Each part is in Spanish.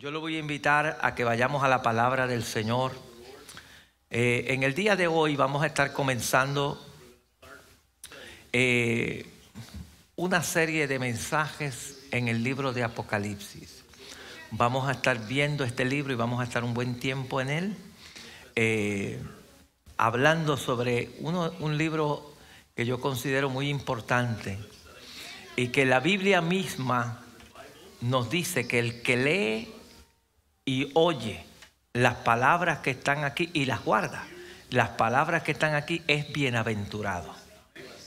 Yo lo voy a invitar a que vayamos a la palabra del Señor. Eh, en el día de hoy vamos a estar comenzando eh, una serie de mensajes en el libro de Apocalipsis. Vamos a estar viendo este libro y vamos a estar un buen tiempo en él, eh, hablando sobre un libro que yo considero muy importante y que la Biblia misma nos dice que el que lee y oye las palabras que están aquí y las guarda, las palabras que están aquí es bienaventurado.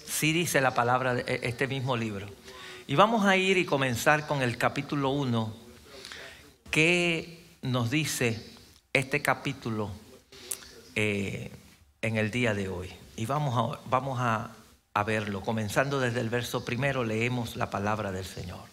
Sí dice la palabra de e, este mismo libro. Y vamos a ir y comenzar con el capítulo 1, que nos dice este capítulo eh, en el día de hoy. Y vamos, a, vamos a, a verlo. Comenzando desde el verso primero, leemos la palabra del Señor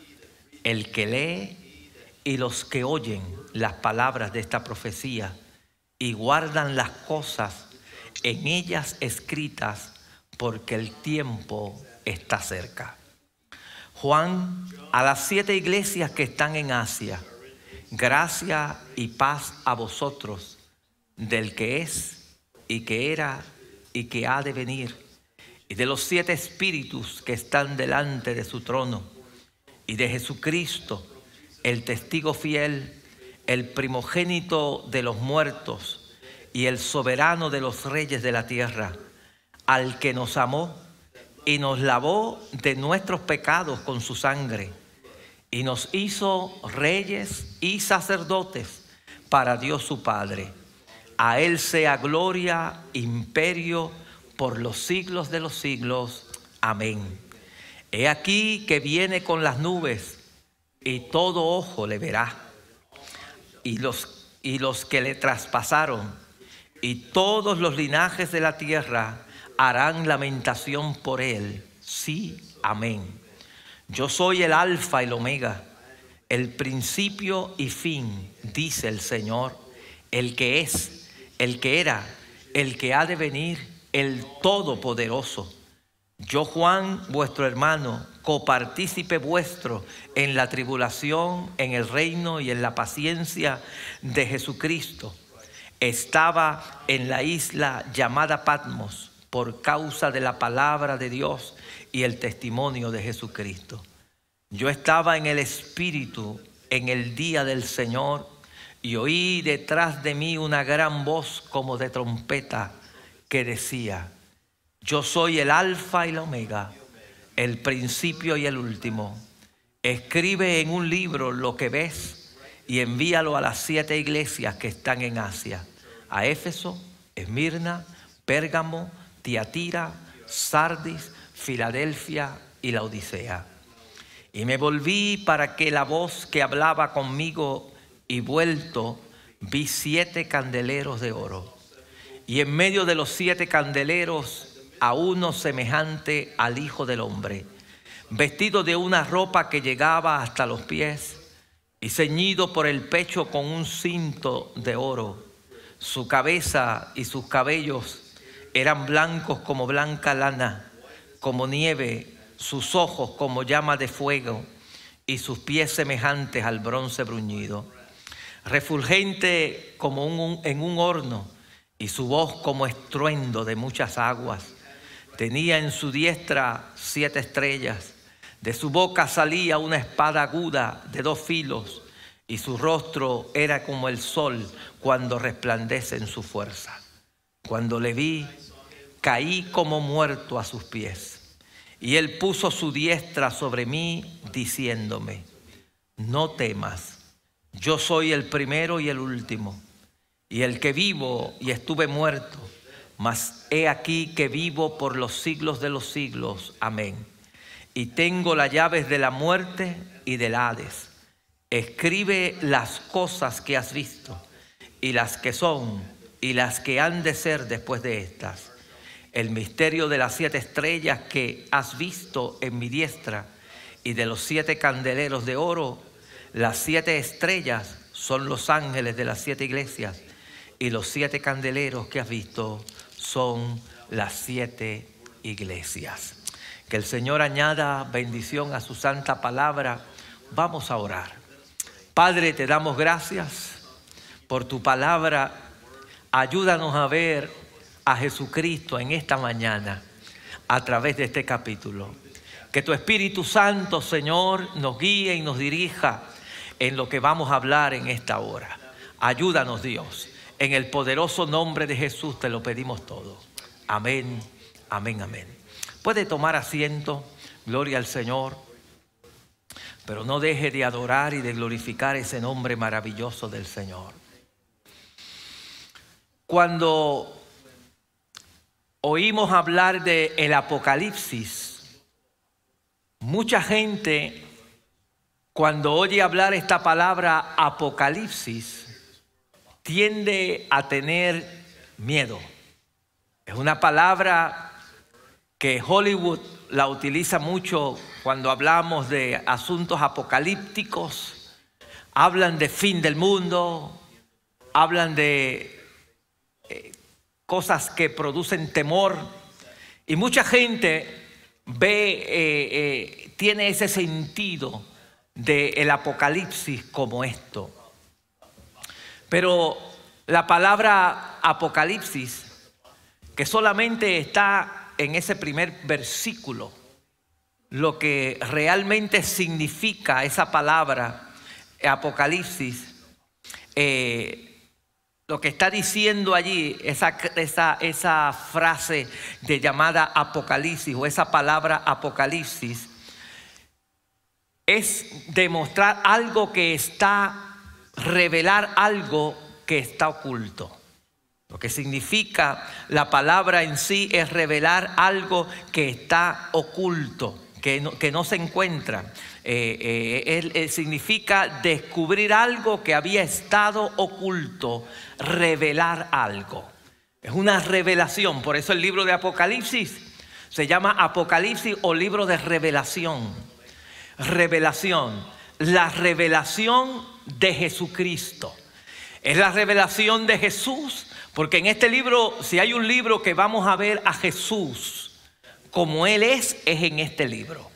el que lee y los que oyen las palabras de esta profecía y guardan las cosas en ellas escritas porque el tiempo está cerca. Juan, a las siete iglesias que están en Asia, gracia y paz a vosotros, del que es y que era y que ha de venir, y de los siete espíritus que están delante de su trono y de Jesucristo, el testigo fiel, el primogénito de los muertos y el soberano de los reyes de la tierra, al que nos amó y nos lavó de nuestros pecados con su sangre y nos hizo reyes y sacerdotes para Dios su Padre. A Él sea gloria, imperio por los siglos de los siglos. Amén. He aquí que viene con las nubes y todo ojo le verá. Y los, y los que le traspasaron y todos los linajes de la tierra harán lamentación por él. Sí, amén. Yo soy el alfa y el omega, el principio y fin, dice el Señor, el que es, el que era, el que ha de venir, el todopoderoso yo, Juan, vuestro hermano, copartícipe vuestro en la tribulación, en el reino y en la paciencia de Jesucristo, estaba en la isla llamada Patmos por causa de la palabra de Dios y el testimonio de Jesucristo. Yo estaba en el Espíritu en el día del Señor y oí detrás de mí una gran voz como de trompeta que decía, yo soy el alfa y la omega, el principio y el último. Escribe en un libro lo que ves y envíalo a las siete iglesias que están en Asia, a Éfeso, Esmirna, Pérgamo, Tiatira, Sardis, Filadelfia y la Odisea. Y me volví para que la voz que hablaba conmigo y vuelto vi siete candeleros de oro. Y en medio de los siete candeleros a uno semejante al Hijo del Hombre, vestido de una ropa que llegaba hasta los pies y ceñido por el pecho con un cinto de oro. Su cabeza y sus cabellos eran blancos como blanca lana, como nieve, sus ojos como llama de fuego y sus pies semejantes al bronce bruñido. Refulgente como en un horno y su voz como estruendo de muchas aguas Tenía en su diestra siete estrellas. De su boca salía una espada aguda de dos filos y su rostro era como el sol cuando resplandece en su fuerza. Cuando le vi, caí como muerto a sus pies. Y él puso su diestra sobre mí, diciéndome, no temas, yo soy el primero y el último, y el que vivo y estuve muerto mas he aquí que vivo por los siglos de los siglos. Amén. Y tengo las llaves de la muerte y del Hades. escribe las cosas que has visto y las que son y las que han de ser después de estas. El misterio de las siete estrellas que has visto en mi diestra y de los siete candeleros de oro. Las siete estrellas son los ángeles de las siete iglesias y los siete candeleros que has visto son las siete iglesias. Que el Señor añada bendición a su santa palabra. Vamos a orar. Padre, te damos gracias por tu palabra. Ayúdanos a ver a Jesucristo en esta mañana a través de este capítulo. Que tu Espíritu Santo, Señor, nos guíe y nos dirija en lo que vamos a hablar en esta hora. Ayúdanos, Dios. En el poderoso nombre de Jesús te lo pedimos todo. Amén, amén, amén. Puede tomar asiento, gloria al Señor, pero no deje de adorar y de glorificar ese nombre maravilloso del Señor. Cuando oímos hablar de el Apocalipsis, mucha gente cuando oye hablar esta palabra Apocalipsis tiende a tener miedo. Es una palabra que Hollywood la utiliza mucho cuando hablamos de asuntos apocalípticos. Hablan de fin del mundo, hablan de eh, cosas que producen temor. Y mucha gente ve, eh, eh, tiene ese sentido del apocalipsis como esto. Pero la palabra apocalipsis, que solamente está en ese primer versículo lo que realmente significa esa palabra Apocalipsis, eh, lo que está diciendo allí, esa, esa, frase de llamada Apocalipsis o esa palabra Apocalipsis, es demostrar algo que está, revelar algo que está oculto. Lo que significa la palabra en sí es revelar algo que está oculto, que no, que no se encuentra. Eh, eh, significa descubrir algo que había estado oculto, revelar algo. Es una revelación, por eso el libro de Apocalipsis se llama Apocalipsis o libro de revelación. Revelación, la revelación de Jesucristo. Es la revelación de Jesús porque en este libro, si hay un libro que vamos a ver a Jesús como Él es, es en este libro.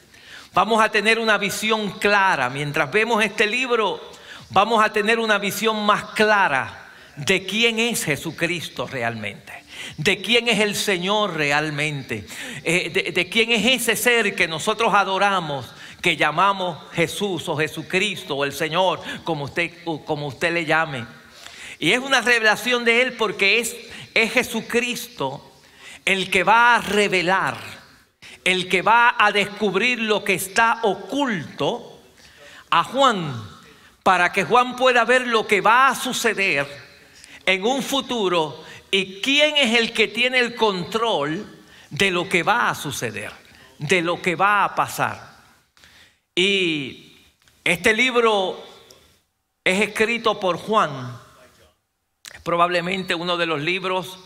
Vamos a tener una visión clara. Mientras vemos este libro, vamos a tener una visión más clara de quién es Jesucristo realmente. De quién es el Señor realmente. Eh, de, de quién es ese ser que nosotros adoramos que llamamos Jesús o Jesucristo o el Señor, como usted, como usted le llame. Y es una revelación de Él porque es, es Jesucristo el que va a revelar, el que va a descubrir lo que está oculto a Juan, para que Juan pueda ver lo que va a suceder en un futuro y quién es el que tiene el control de lo que va a suceder, de lo que va a pasar. Y este libro es escrito por Juan probablemente uno de los libros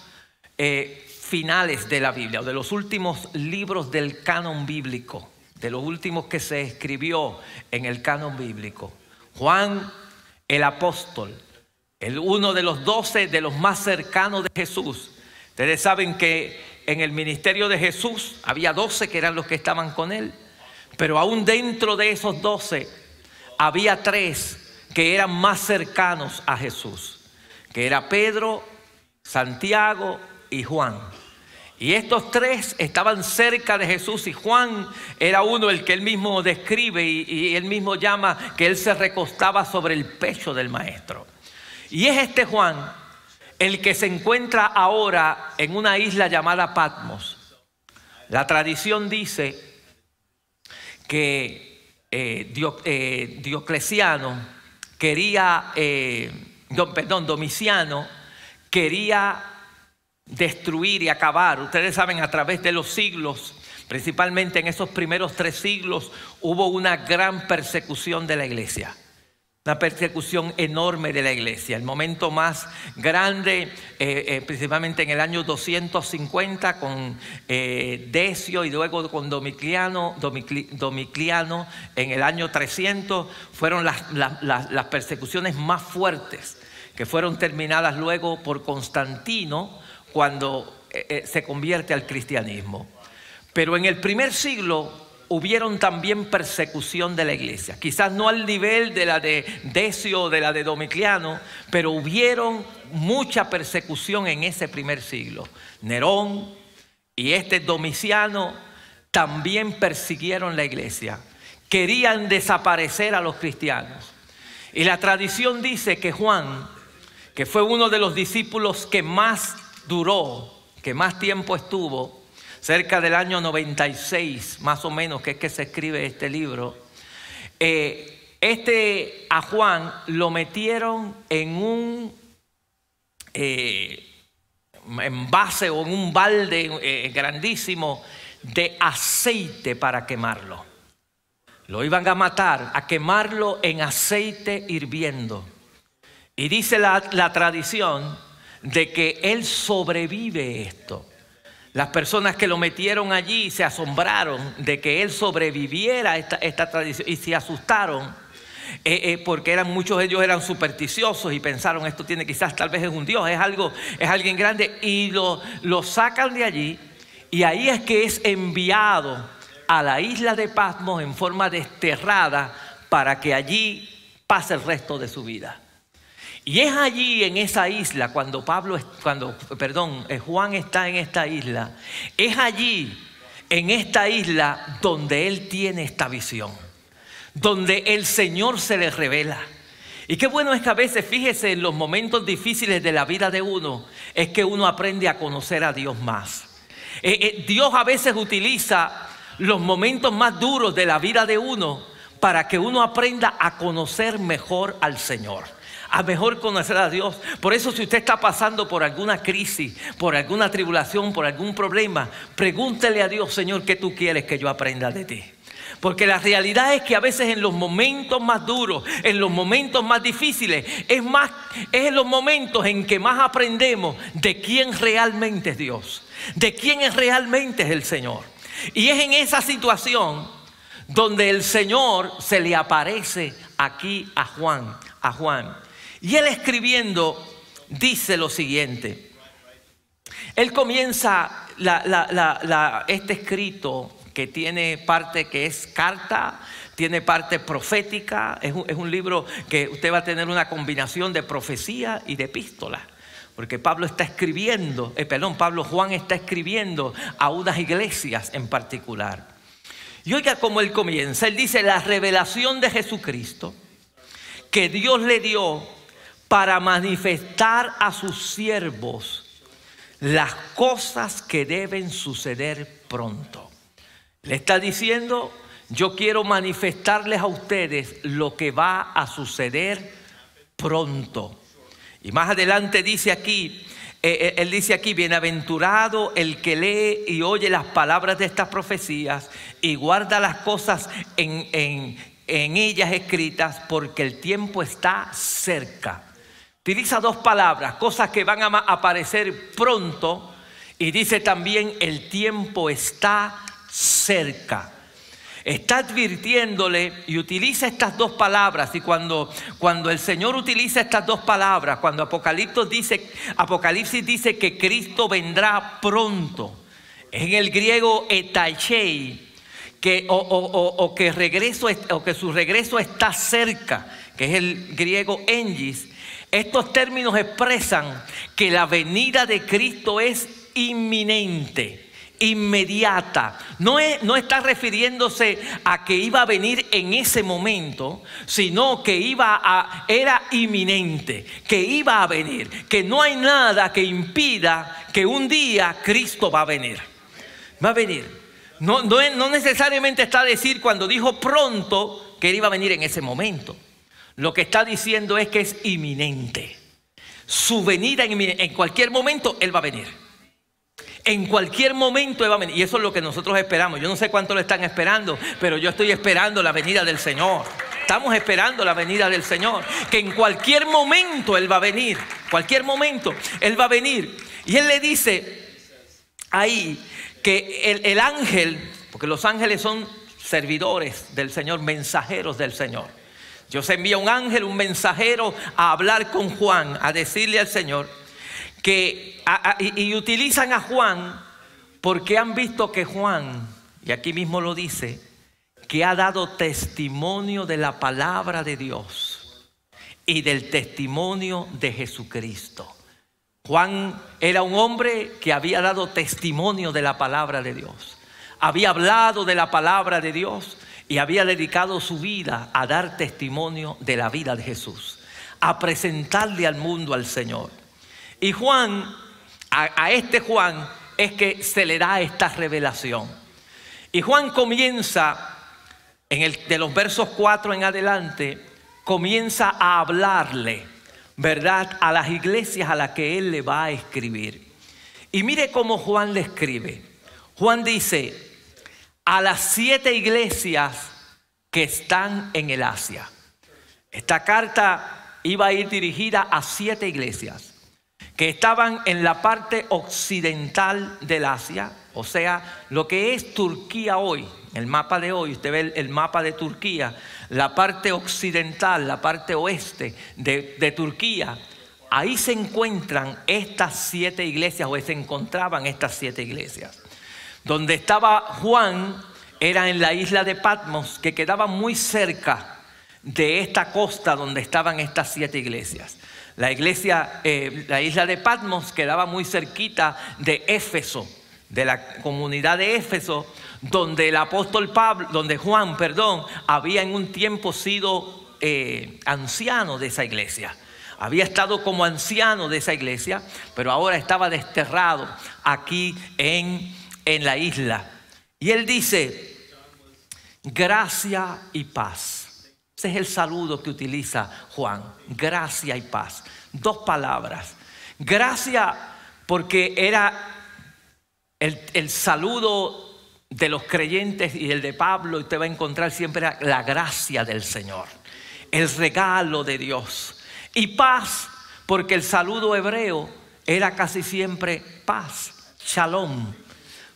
eh, finales de la Biblia, o de los últimos libros del canon bíblico, de los últimos que se escribió en el canon bíblico. Juan el apóstol, el uno de los doce de los más cercanos de Jesús. Ustedes saben que en el ministerio de Jesús había doce que eran los que estaban con él, pero aún dentro de esos doce había tres que eran más cercanos a Jesús que era Pedro, Santiago y Juan. Y estos tres estaban cerca de Jesús y Juan era uno el que él mismo describe y, él mismo llama que él se recostaba sobre el pecho del maestro. Y es este Juan el que se encuentra ahora en una isla llamada Patmos. La tradición dice que eh, eh, Diocleciano quería... Eh, perdón, Domiciano quería destruir y acabar. Ustedes saben, a través de los siglos, principalmente en esos primeros tres siglos, hubo una gran persecución de la iglesia. Una persecución enorme de la iglesia. El momento más grande, eh, eh, principalmente en el año 250 con eh, Decio y luego con Domicliano, Domicliano en el año 300, fueron las, las persecuciones más fuertes que fueron terminadas luego por Constantino cuando se convierte al cristianismo. Pero en el primer siglo hubieron también persecución de la iglesia. Quizás no al nivel de la de Decio o de la de Domicliano, pero hubieron mucha persecución en ese primer siglo. Nerón y este Domiciano también persiguieron la iglesia. Querían desaparecer a los cristianos. Y la tradición dice que Juan, que fue uno de los discípulos que más duró, que más tiempo estuvo, cerca del año 96, más o menos, que es que se escribe este libro, eh, este a Juan lo metieron en un eh, envase o en un balde eh, grandísimo de aceite para quemarlo. Lo iban a matar, a quemarlo en aceite hirviendo. Y dice la, la tradición de que él sobrevive esto. Las personas que lo metieron allí se asombraron de que él sobreviviera a esta, tradición y se asustaron eh, eh, porque eran, muchos de ellos eran supersticiosos y pensaron esto tiene quizás tal vez es un Dios, es algo, es alguien grande y lo, lo sacan de allí y ahí es que es enviado a la isla de Pasmos en forma desterrada para que allí pase el resto de su vida. Y es allí en esa isla, cuando Pablo, cuando, perdón, eh, Juan está en esta isla, es allí, en esta isla, donde él tiene esta visión, donde el Señor se le revela. Y qué bueno es que a veces, fíjese, en los momentos difíciles de la vida de uno, es que uno aprende a conocer a Dios más. Eh, eh, Dios a veces utiliza los momentos más duros de la vida de uno para que uno aprenda a conocer mejor al Señor a mejor conocer a Dios. Por eso si usted está pasando por alguna crisis, por alguna tribulación, por algún problema, pregúntele a Dios, Señor, ¿qué tú quieres que yo aprenda de ti? Porque la realidad es que a veces en los momentos más duros, en los momentos más difíciles, es más es en los momentos en que más aprendemos de quién realmente es Dios, de quién es realmente es el Señor. Y es en esa situación donde el Señor se le aparece aquí a Juan, a Juan y él escribiendo dice lo siguiente. Él comienza este escrito que tiene parte que es carta, tiene parte profética, es un, libro que usted va a tener una combinación de profecía y de epístola. Porque Pablo está escribiendo, eh, perdón, Pablo Juan está escribiendo a unas iglesias en particular. Y oiga cómo él comienza. Él dice la revelación de Jesucristo que Dios le dio para manifestar a sus siervos las cosas que deben suceder pronto. Le está diciendo, yo quiero manifestarles a ustedes lo que va a suceder pronto. Y más adelante dice aquí, eh, eh, él dice aquí, bienaventurado el que lee y oye las palabras de estas profecías y guarda las cosas en, en ellas escritas porque el tiempo está cerca. Utiliza dos palabras, cosas que van a aparecer pronto y dice también el tiempo está cerca. Está advirtiéndole y utiliza estas dos palabras y cuando, cuando el Señor utiliza estas dos palabras, cuando Apocalipsis dice, Apocalipsis dice que Cristo vendrá pronto, en el griego etachei, que, o, o, que regreso, o que su regreso está cerca, que es el griego engis, estos términos expresan que la venida de Cristo es inminente, inmediata. No, no, está refiriéndose a que iba a venir en ese momento, sino que iba a, era inminente, que iba a venir, que no hay nada que impida que un día Cristo va a venir. Va a venir. No, no, no necesariamente está a decir cuando dijo pronto que él iba a venir en ese momento. Lo que está diciendo es que es inminente. Su venida en, cualquier momento Él va a venir. En cualquier momento Él va a venir. Y eso es lo que nosotros esperamos. Yo no sé cuánto lo están esperando, pero yo estoy esperando la venida del Señor. estamos esperando la venida del Señor, que en cualquier momento Él va a venir, cualquier momento Él va a venir. Y Él le dice ahí que el, el ángel, porque los ángeles son servidores del Señor, mensajeros del Señor. Dios envía un ángel, un mensajero a hablar con Juan, a decirle al Señor que y, utilizan a Juan porque han visto que Juan, y aquí mismo lo dice, que ha dado testimonio de la palabra de Dios y del testimonio de Jesucristo. Juan era un hombre que había dado testimonio de la palabra de Dios. Había hablado de la palabra de Dios y había dedicado su vida a dar testimonio de la vida de Jesús, a presentarle al mundo al Señor. Y Juan, a, este Juan, es que se le da esta revelación. Y Juan comienza, en el, de los versos 4 en adelante, comienza a hablarle, ¿verdad?, a las iglesias a las que él le va a escribir. Y mire cómo Juan le escribe. Juan dice, a las siete iglesias que están en el Asia. Esta carta iba a ir dirigida a siete iglesias que estaban en la parte occidental del Asia, o sea, lo que es Turquía hoy, el mapa de hoy, usted ve el, mapa de Turquía, la parte occidental, la parte oeste de, Turquía, ahí se encuentran estas siete iglesias, o se encontraban estas siete iglesias. Donde estaba Juan era en la isla de Patmos, que quedaba muy cerca de esta costa donde estaban estas siete iglesias. La iglesia, eh, la isla de Patmos quedaba muy cerquita de Éfeso, de la comunidad de Éfeso, donde el apóstol Pablo, donde Juan, perdón, había en un tiempo sido eh, anciano de esa iglesia. Había estado como anciano de esa iglesia, pero ahora estaba desterrado aquí en, en la isla. Y él dice, gracia y paz ese es el saludo que utiliza Juan. Gracia y paz. Dos palabras. Gracia porque era el, saludo de los creyentes y el de Pablo. Y usted va a encontrar siempre la gracia del Señor. El regalo de Dios. Y paz porque el saludo hebreo era casi siempre paz. Shalom.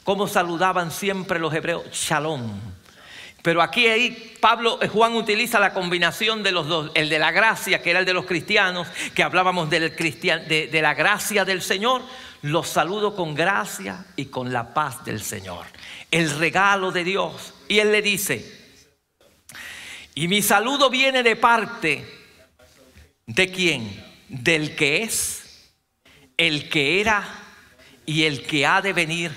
¿Cómo saludaban siempre los hebreos? Shalom. Pero aquí ahí Pablo, eh, Juan utiliza la combinación de los dos, el de la gracia, que era el de los cristianos, que hablábamos del de, de la gracia del Señor, los saludo con gracia y con la paz del Señor, el regalo de Dios. Y él le dice, y mi saludo viene de parte de quién? Del que es, el que era y el que ha de venir,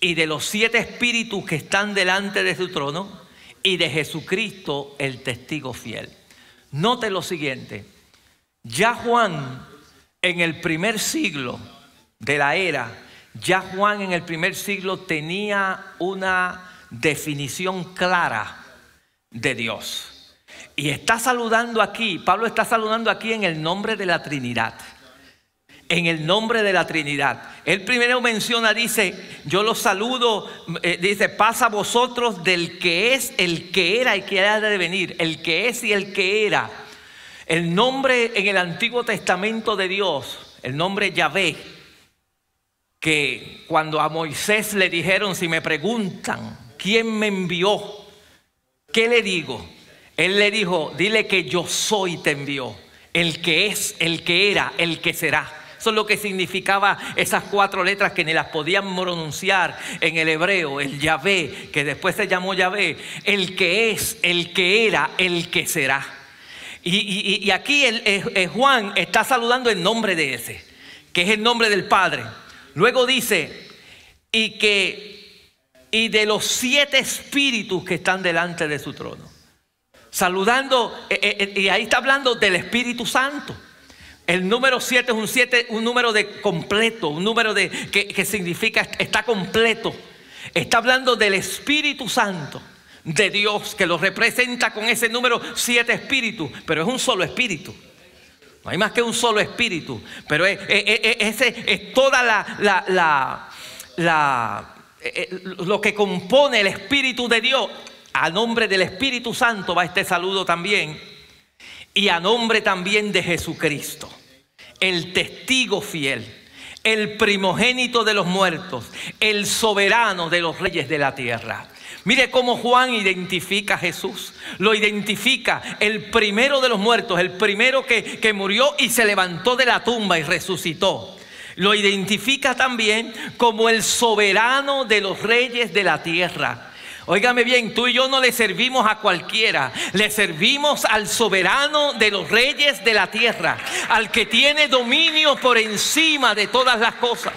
y de los siete espíritus que están delante de su trono y de Jesucristo el testigo fiel. Note lo siguiente, ya Juan en el primer siglo de la era, ya Juan en el primer siglo tenía una definición clara de Dios. Y está saludando aquí, Pablo está saludando aquí en el nombre de la Trinidad en el nombre de la Trinidad. Él primero menciona, dice, yo los saludo, eh, dice, pasa a vosotros del que es, el que era y que ha de venir, el que es y el que era. El nombre en el Antiguo Testamento de Dios, el nombre Yahvé, que cuando a Moisés le dijeron, si me preguntan, ¿quién me envió? ¿Qué le digo? Él le dijo, dile que yo soy te envió, el que es, el que era, el que será. Eso es lo que significaba esas cuatro letras que ni las podían pronunciar en el hebreo, el Yahvé, que después se llamó Yahvé, el que es, el que era, el que será. Y, aquí Juan está saludando el nombre de ese, que es el nombre del Padre. Luego dice, y que, y de los siete espíritus que están delante de su trono. Saludando, eh, eh, eh, y ahí está hablando del Espíritu Santo. El número 7 es un, siete, un número de completo, un número de, que, significa está completo. Está hablando del Espíritu Santo de Dios que lo representa con ese número 7 espíritus, pero es un solo espíritu. No hay más que un solo espíritu, pero es, ese es toda la, la, la, eh, eh, lo que compone el espíritu de Dios A nombre del Espíritu Santo va este saludo también. Y a nombre también de Jesucristo, el testigo fiel, el primogénito de los muertos, el soberano de los reyes de la tierra. Mire cómo Juan identifica a Jesús. Lo identifica el primero de los muertos, el primero que, que, murió y se levantó de la tumba y resucitó. Lo identifica también como el soberano de los reyes de la tierra. Óigame bien, tú y yo no le servimos a cualquiera, le servimos al soberano de los reyes de la tierra, al que tiene dominio por encima de todas las cosas.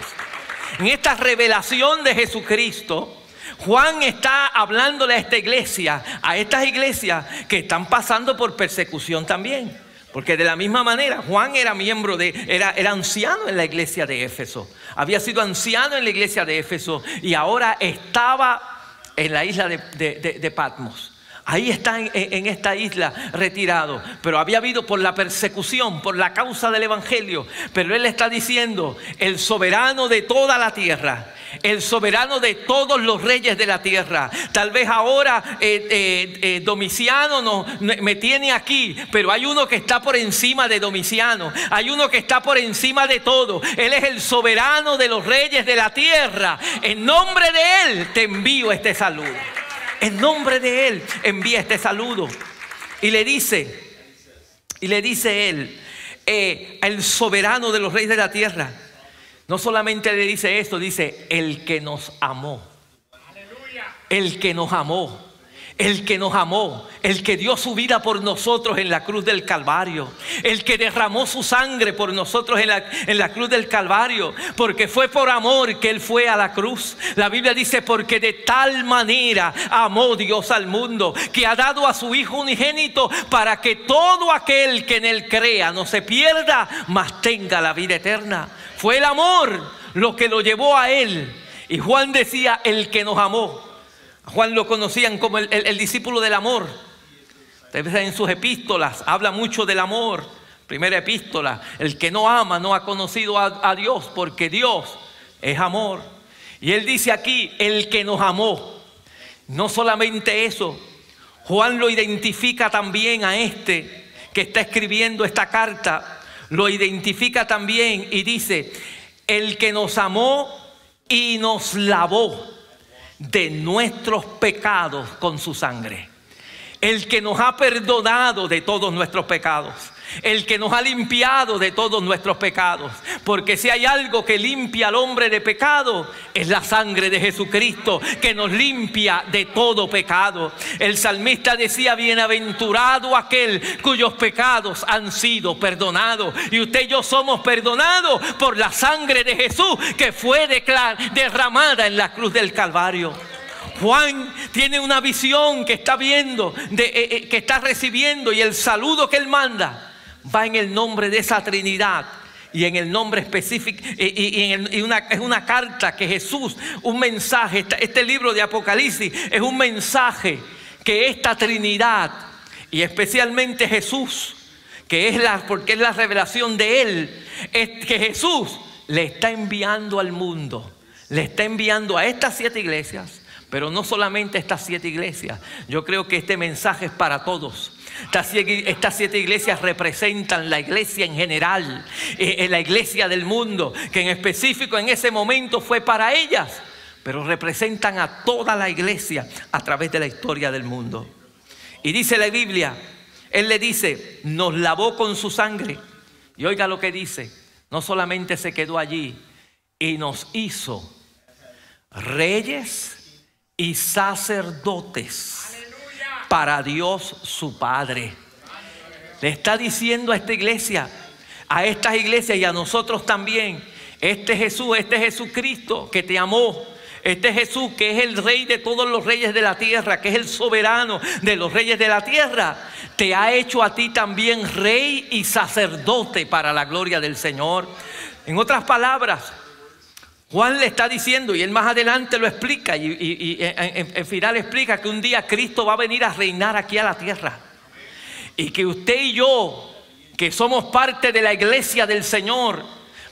En esta revelación de Jesucristo, Juan está hablándole a esta iglesia, a estas iglesias que están pasando por persecución también. Porque de la misma manera, Juan era miembro de, era, era anciano en la iglesia de Éfeso. Había sido anciano en la iglesia de Éfeso y ahora estaba en la isla de, Patmos. Ahí está en, esta isla retirado. Pero había habido por la persecución, por la causa del Evangelio. Pero él está diciendo, el soberano de toda la tierra, el soberano de todos los reyes de la tierra. Tal vez ahora eh, eh, eh, Domiciano no, me tiene aquí, pero hay uno que está por encima de Domiciano. Hay uno que está por encima de todo. Él es el soberano de los reyes de la tierra. En nombre de Él te envío este saludo. En nombre de Él envía este saludo. Y le dice, y le dice Él, el soberano de los reyes de la tierra. No solamente le dice esto, dice el que nos amó. El que nos amó. El que nos amó, el que dio su vida por nosotros en la cruz del Calvario, el que derramó su sangre por nosotros en la, en la, cruz del Calvario, porque fue por amor que Él fue a la cruz. La Biblia dice, porque de tal manera amó Dios al mundo, que ha dado a su Hijo unigénito para que todo aquel que en Él crea no se pierda, mas tenga la vida eterna. Fue el amor lo que lo llevó a Él. Y Juan decía, el que nos amó. Juan lo conocían como el, discípulo del amor. Ustedes en sus epístolas habla mucho del amor. Primera epístola, el que no ama no ha conocido a, a Dios porque Dios es amor. Y él dice aquí, el que nos amó. No solamente eso, Juan lo identifica también a este que está escribiendo esta carta lo identifica también y dice, el que nos amó y nos lavó de nuestros pecados con su sangre. El que nos ha perdonado de todos nuestros pecados el que nos ha limpiado de todos nuestros pecados. Porque si hay algo que limpia al hombre de pecado, es la sangre de Jesucristo que nos limpia de todo pecado. El salmista decía, bienaventurado aquel cuyos pecados han sido perdonados. Y usted y yo somos perdonados por la sangre de Jesús que fue derramada en la cruz del Calvario. Juan tiene una visión que está viendo, eh, eh, que está recibiendo y el saludo que él manda va en el nombre de esa Trinidad y en el nombre específico, y, una, es una carta que Jesús, un mensaje, este libro de Apocalipsis es un mensaje que esta Trinidad y especialmente Jesús, que es la, porque es la revelación de Él, es que Jesús le está enviando al mundo, le está enviando a estas siete iglesias, pero no solamente a estas siete iglesias, yo creo que este mensaje es para todos. Estas siete iglesias representan la iglesia en general, eh, eh, la iglesia del mundo, que en específico en ese momento fue para ellas, pero representan a toda la iglesia a través de la historia del mundo. Y dice la Biblia, Él le dice, nos lavó con su sangre. Y oiga lo que dice, no solamente se quedó allí, y nos hizo reyes y sacerdotes para Dios su Padre. Le está diciendo a esta iglesia, a estas iglesias y a nosotros también, este Jesús, este Jesucristo que te amó, este Jesús que es el rey de todos los reyes de la tierra, que es el soberano de los reyes de la tierra, te ha hecho a ti también rey y sacerdote para la gloria del Señor. En otras palabras, Juan le está diciendo, y él más adelante lo explica, y, en, final explica que un día Cristo va a venir a reinar aquí a la tierra. Y que usted y yo, que somos parte de la iglesia del Señor,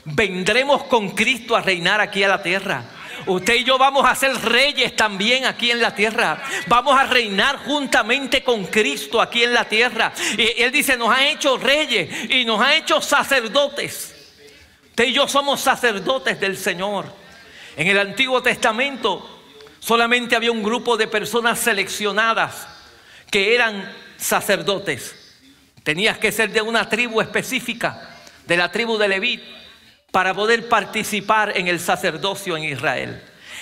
vendremos con Cristo a reinar aquí a la tierra. Usted y yo vamos a ser reyes también aquí en la tierra. Vamos a reinar juntamente con Cristo aquí en la tierra. Y Él dice, nos ha hecho reyes y nos ha hecho sacerdotes. Usted y yo somos sacerdotes del Señor. En el Antiguo Testamento solamente había un grupo de personas seleccionadas que eran sacerdotes. Tenías que ser de una tribu específica, de la tribu de Levit, para poder participar en el sacerdocio en Israel.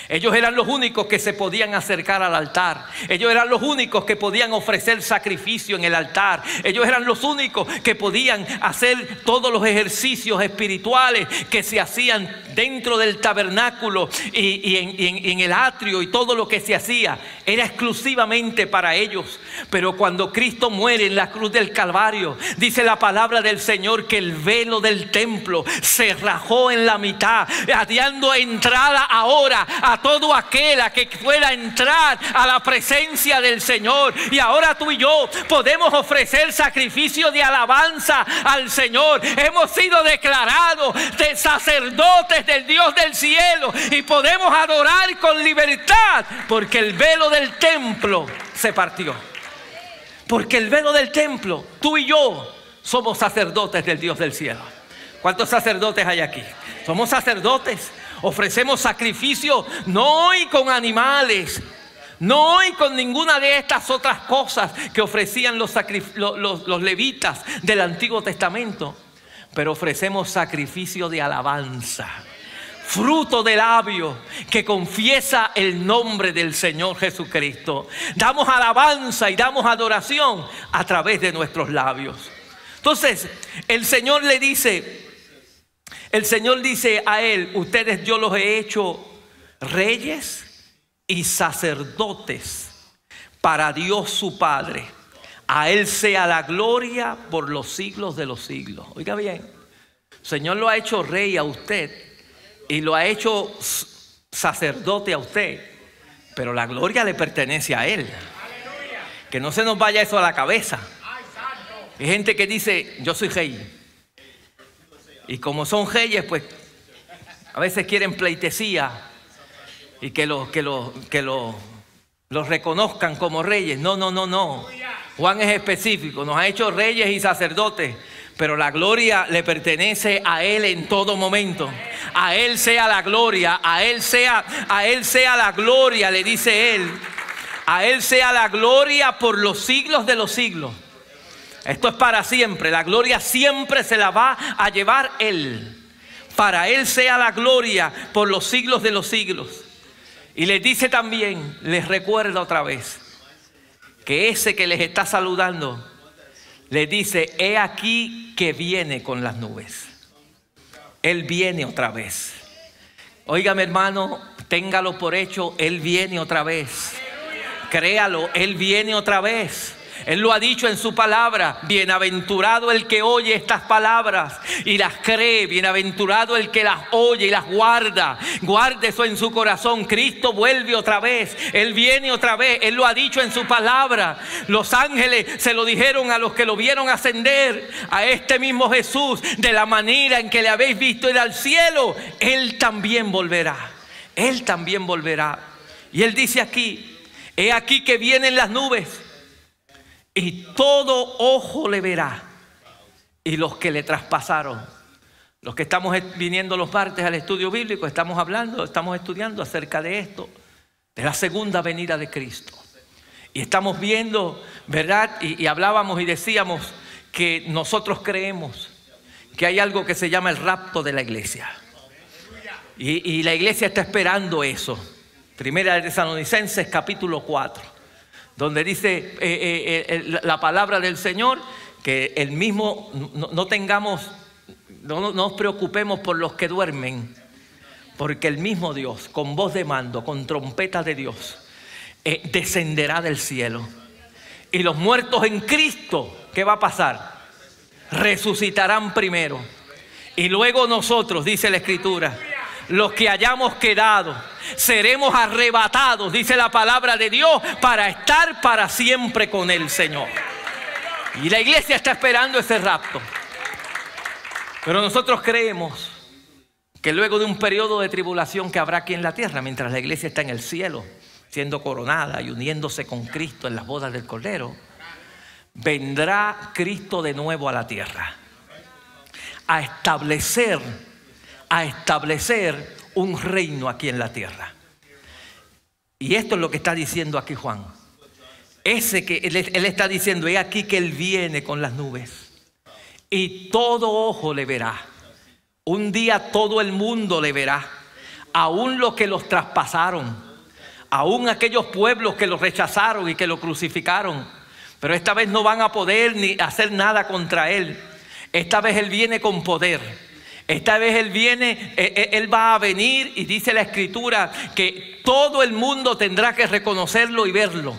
Ellos eran los únicos que se podían acercar al altar. Ellos eran los únicos que podían ofrecer sacrificio en el altar. Ellos eran los únicos que podían hacer todos los ejercicios espirituales que se hacían dentro del tabernáculo y, en, el atrio y todo lo que se hacía. Era exclusivamente para ellos. Pero cuando Cristo muere en la cruz del Calvario, dice la palabra del Señor que el velo del templo se rajó en la mitad, dando entrada ahora a todo aquel a que pueda entrar a la presencia del Señor. Y ahora tú y yo podemos ofrecer sacrificio de alabanza al Señor. Hemos sido declarados de sacerdotes del Dios del cielo y podemos adorar con libertad porque el velo del templo se partió. Porque el velo del templo, tú y yo somos sacerdotes del Dios del cielo. ¿Cuántos sacerdotes hay aquí? Somos sacerdotes Ofrecemos sacrificio no hoy con animales, no hoy con ninguna de estas otras cosas que ofrecían los, los, levitas del Antiguo Testamento, pero ofrecemos sacrificio de alabanza fruto de labio que confiesa el nombre del Señor Jesucristo. Damos alabanza y damos adoración a través de nuestros labios. Entonces, el Señor le dice, el Señor dice a él, ustedes yo los he hecho reyes y sacerdotes para Dios su Padre. A Él sea la gloria por los siglos de los siglos. Oiga bien, el Señor lo ha hecho rey a usted y lo ha hecho sacerdote a usted, pero la gloria le pertenece a Él. Que no se nos vaya eso a la cabeza. Hay gente que dice, yo soy rey. Y como son reyes, pues a veces quieren pleitesía y que los que lo, que los reconozcan como reyes. No, no, no, no. Juan es específico, nos ha hecho reyes y sacerdotes, pero la gloria le pertenece a él en todo momento. A él sea la gloria, a él sea, a él sea la gloria, le dice él. A él sea la gloria por los siglos de los siglos. Esto es para siempre. La gloria siempre se la va a llevar Él. Para Él sea la gloria por los siglos de los siglos. Y les dice también, les recuerda otra vez, que ese que les está saludando, les dice, he aquí que viene con las nubes. Él viene otra vez. Óigame hermano, téngalo por hecho, Él viene otra vez. Créalo, Él viene otra vez. Él lo ha dicho en su palabra. Bienaventurado el que oye estas palabras y las cree. Bienaventurado el que las oye y las guarda. Guarde eso en su corazón. Cristo vuelve otra vez. Él viene otra vez. Él lo ha dicho en su palabra. Los ángeles se lo dijeron a los que lo vieron ascender a este mismo Jesús. De la manera en que le habéis visto ir al cielo, Él también volverá. Él también volverá. Y Él dice aquí, he aquí que vienen las nubes y todo ojo le verá. Y los que le traspasaron, los que estamos viniendo los martes al estudio bíblico, estamos hablando, estamos estudiando acerca de esto, de la segunda venida de Cristo. Y estamos viendo, ¿verdad? Y, hablábamos y decíamos que nosotros creemos que hay algo que se llama el rapto de la iglesia. Y, la iglesia está esperando eso. Primera de Tesalonicenses capítulo 4 donde dice eh, eh, eh, la palabra del Señor, que el mismo, no, tengamos, no, nos preocupemos por los que duermen, porque el mismo Dios, con voz de mando, con trompeta de Dios, descenderá del cielo. Y los muertos en Cristo, ¿qué va a pasar? Resucitarán primero. Y luego nosotros, dice la Escritura, los que hayamos quedado, seremos arrebatados, dice la palabra de Dios, para estar para siempre con el Señor. Y la iglesia está esperando ese rapto. Pero nosotros creemos que luego de un periodo de tribulación que habrá aquí en la tierra, mientras la iglesia está en el cielo, siendo coronada y uniéndose con Cristo en las bodas del Cordero, vendrá Cristo de nuevo a la tierra a establecer, a establecer un reino aquí en la tierra. Y esto es lo que está diciendo aquí Juan. Ese que él, está diciendo, es aquí que él viene con las nubes. Y todo ojo le verá un día todo el mundo le verá, aún los que los traspasaron, aún aquellos pueblos que los rechazaron y que lo crucificaron. Pero esta vez no van a poder ni hacer nada contra él. Esta vez él viene con poder. Esta vez Él viene, eh, eh, Él va a venir y dice la Escritura que todo el mundo tendrá que reconocerlo y verlo.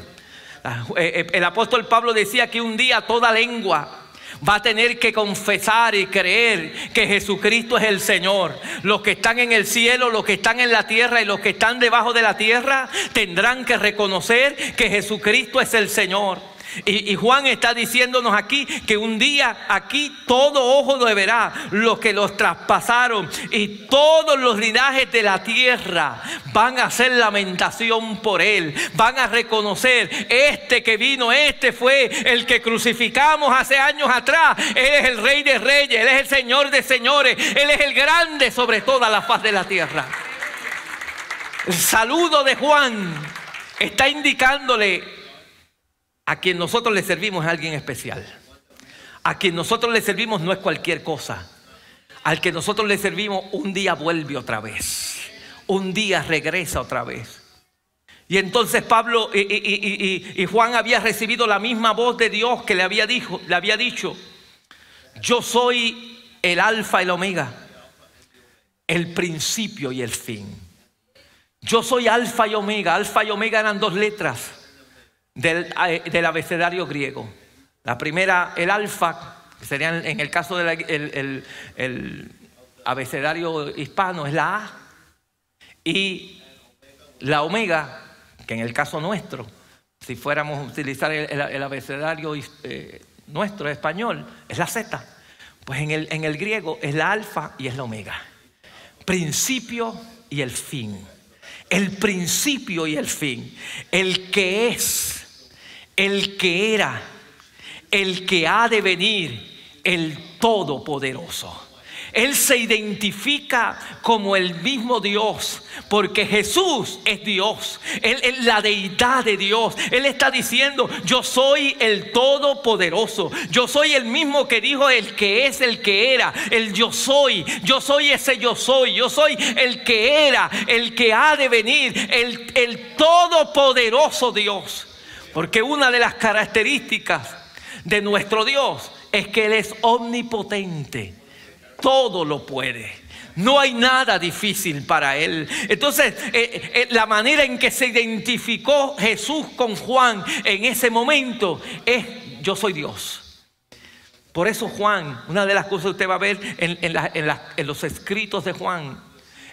Ah, eh, el apóstol Pablo decía que un día toda lengua va a tener que confesar y creer que Jesucristo es el Señor. Los que están en el cielo, los que están en la tierra y los que están debajo de la tierra tendrán que reconocer que Jesucristo es el Señor. Y, Juan está diciéndonos aquí que un día aquí todo ojo lo verá, los que los traspasaron y todos los linajes de la tierra van a hacer lamentación por él, van a reconocer, este que vino, este fue el que crucificamos hace años atrás, él es el rey de reyes, él es el señor de señores, él es el grande sobre toda la faz de la tierra. El saludo de Juan está indicándole a quien nosotros le servimos es alguien especial. A quien nosotros le servimos no es cualquier cosa. Al que nosotros le servimos un día vuelve otra vez. Un día regresa otra vez. Y entonces Pablo y, Juan había recibido la misma voz de Dios que le había, dicho, le había dicho, yo soy el alfa y el omega, el principio y el fin. Yo soy alfa y omega. Alfa y omega eran dos letras del, abecedario griego. La primera, el alfa, que sería en el caso del el, abecedario hispano, es la A. Y la omega, que en el caso nuestro, si fuéramos a utilizar el, abecedario eh, nuestro español, es la Z. Pues en el, en el griego es la alfa y es la omega. Principio y el fin. El principio y el fin. El que es el que era, el que ha de venir, el Todopoderoso. Él se identifica como el mismo Dios, porque Jesús es Dios, Él es la deidad de Dios. Él está diciendo, yo soy el Todopoderoso, yo soy el mismo que dijo el que es el que era, el yo soy, yo soy ese yo soy, yo soy el que era, el que ha de venir, el, el Todopoderoso Dios. Porque una de las características de nuestro Dios es que Él es omnipotente. Todo lo puede. No hay nada difícil para Él. Entonces, eh, eh, la manera en que se identificó Jesús con Juan en ese momento es, yo soy Dios. Por eso Juan, una de las cosas que usted va a ver en, en los escritos de Juan,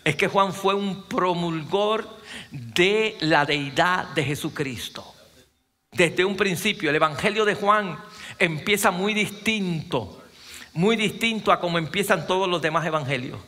es que Juan fue un promulgor de la deidad de Jesucristo. Desde un principio, el Evangelio de Juan empieza muy distinto, muy distinto a como empiezan todos los demás evangelios.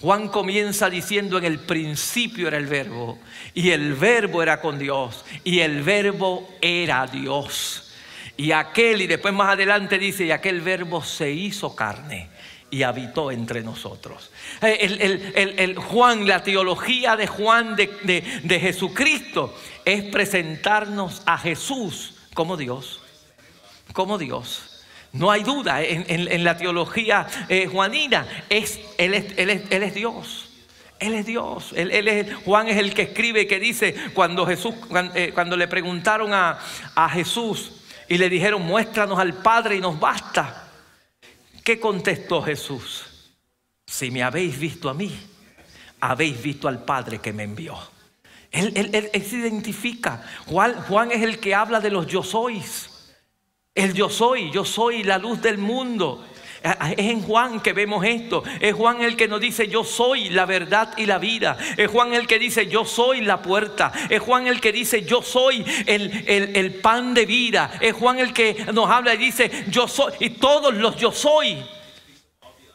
Juan comienza diciendo en el principio era el verbo y el verbo era con Dios y el verbo era Dios. Y aquel, y después más adelante dice, y aquel verbo se hizo carne y habitó entre nosotros. Eh, el, Juan, la teología de Juan de, Jesucristo es presentarnos a Jesús como Dios, como Dios. No hay duda en, la teología eh, juanina, es, él, es, él, es, Dios. Él es Dios. Él, es, Juan es el que escribe que dice cuando Jesús, eh, cuando, le preguntaron a, a Jesús y le dijeron, muéstranos al Padre y nos basta. ¿Qué contestó Jesús? Si me habéis visto a mí, habéis visto al Padre que me envió. Él, se identifica. Juan, Juan es el que habla de los yo sois. El yo soy, yo soy la luz del mundo. Es en Juan que vemos esto. Es Juan el que nos dice, yo soy la verdad y la vida. Es Juan el que dice, yo soy la puerta. Es Juan el que dice, yo soy el, pan de vida. Es Juan el que nos habla y dice, yo soy. Y todos los yo soy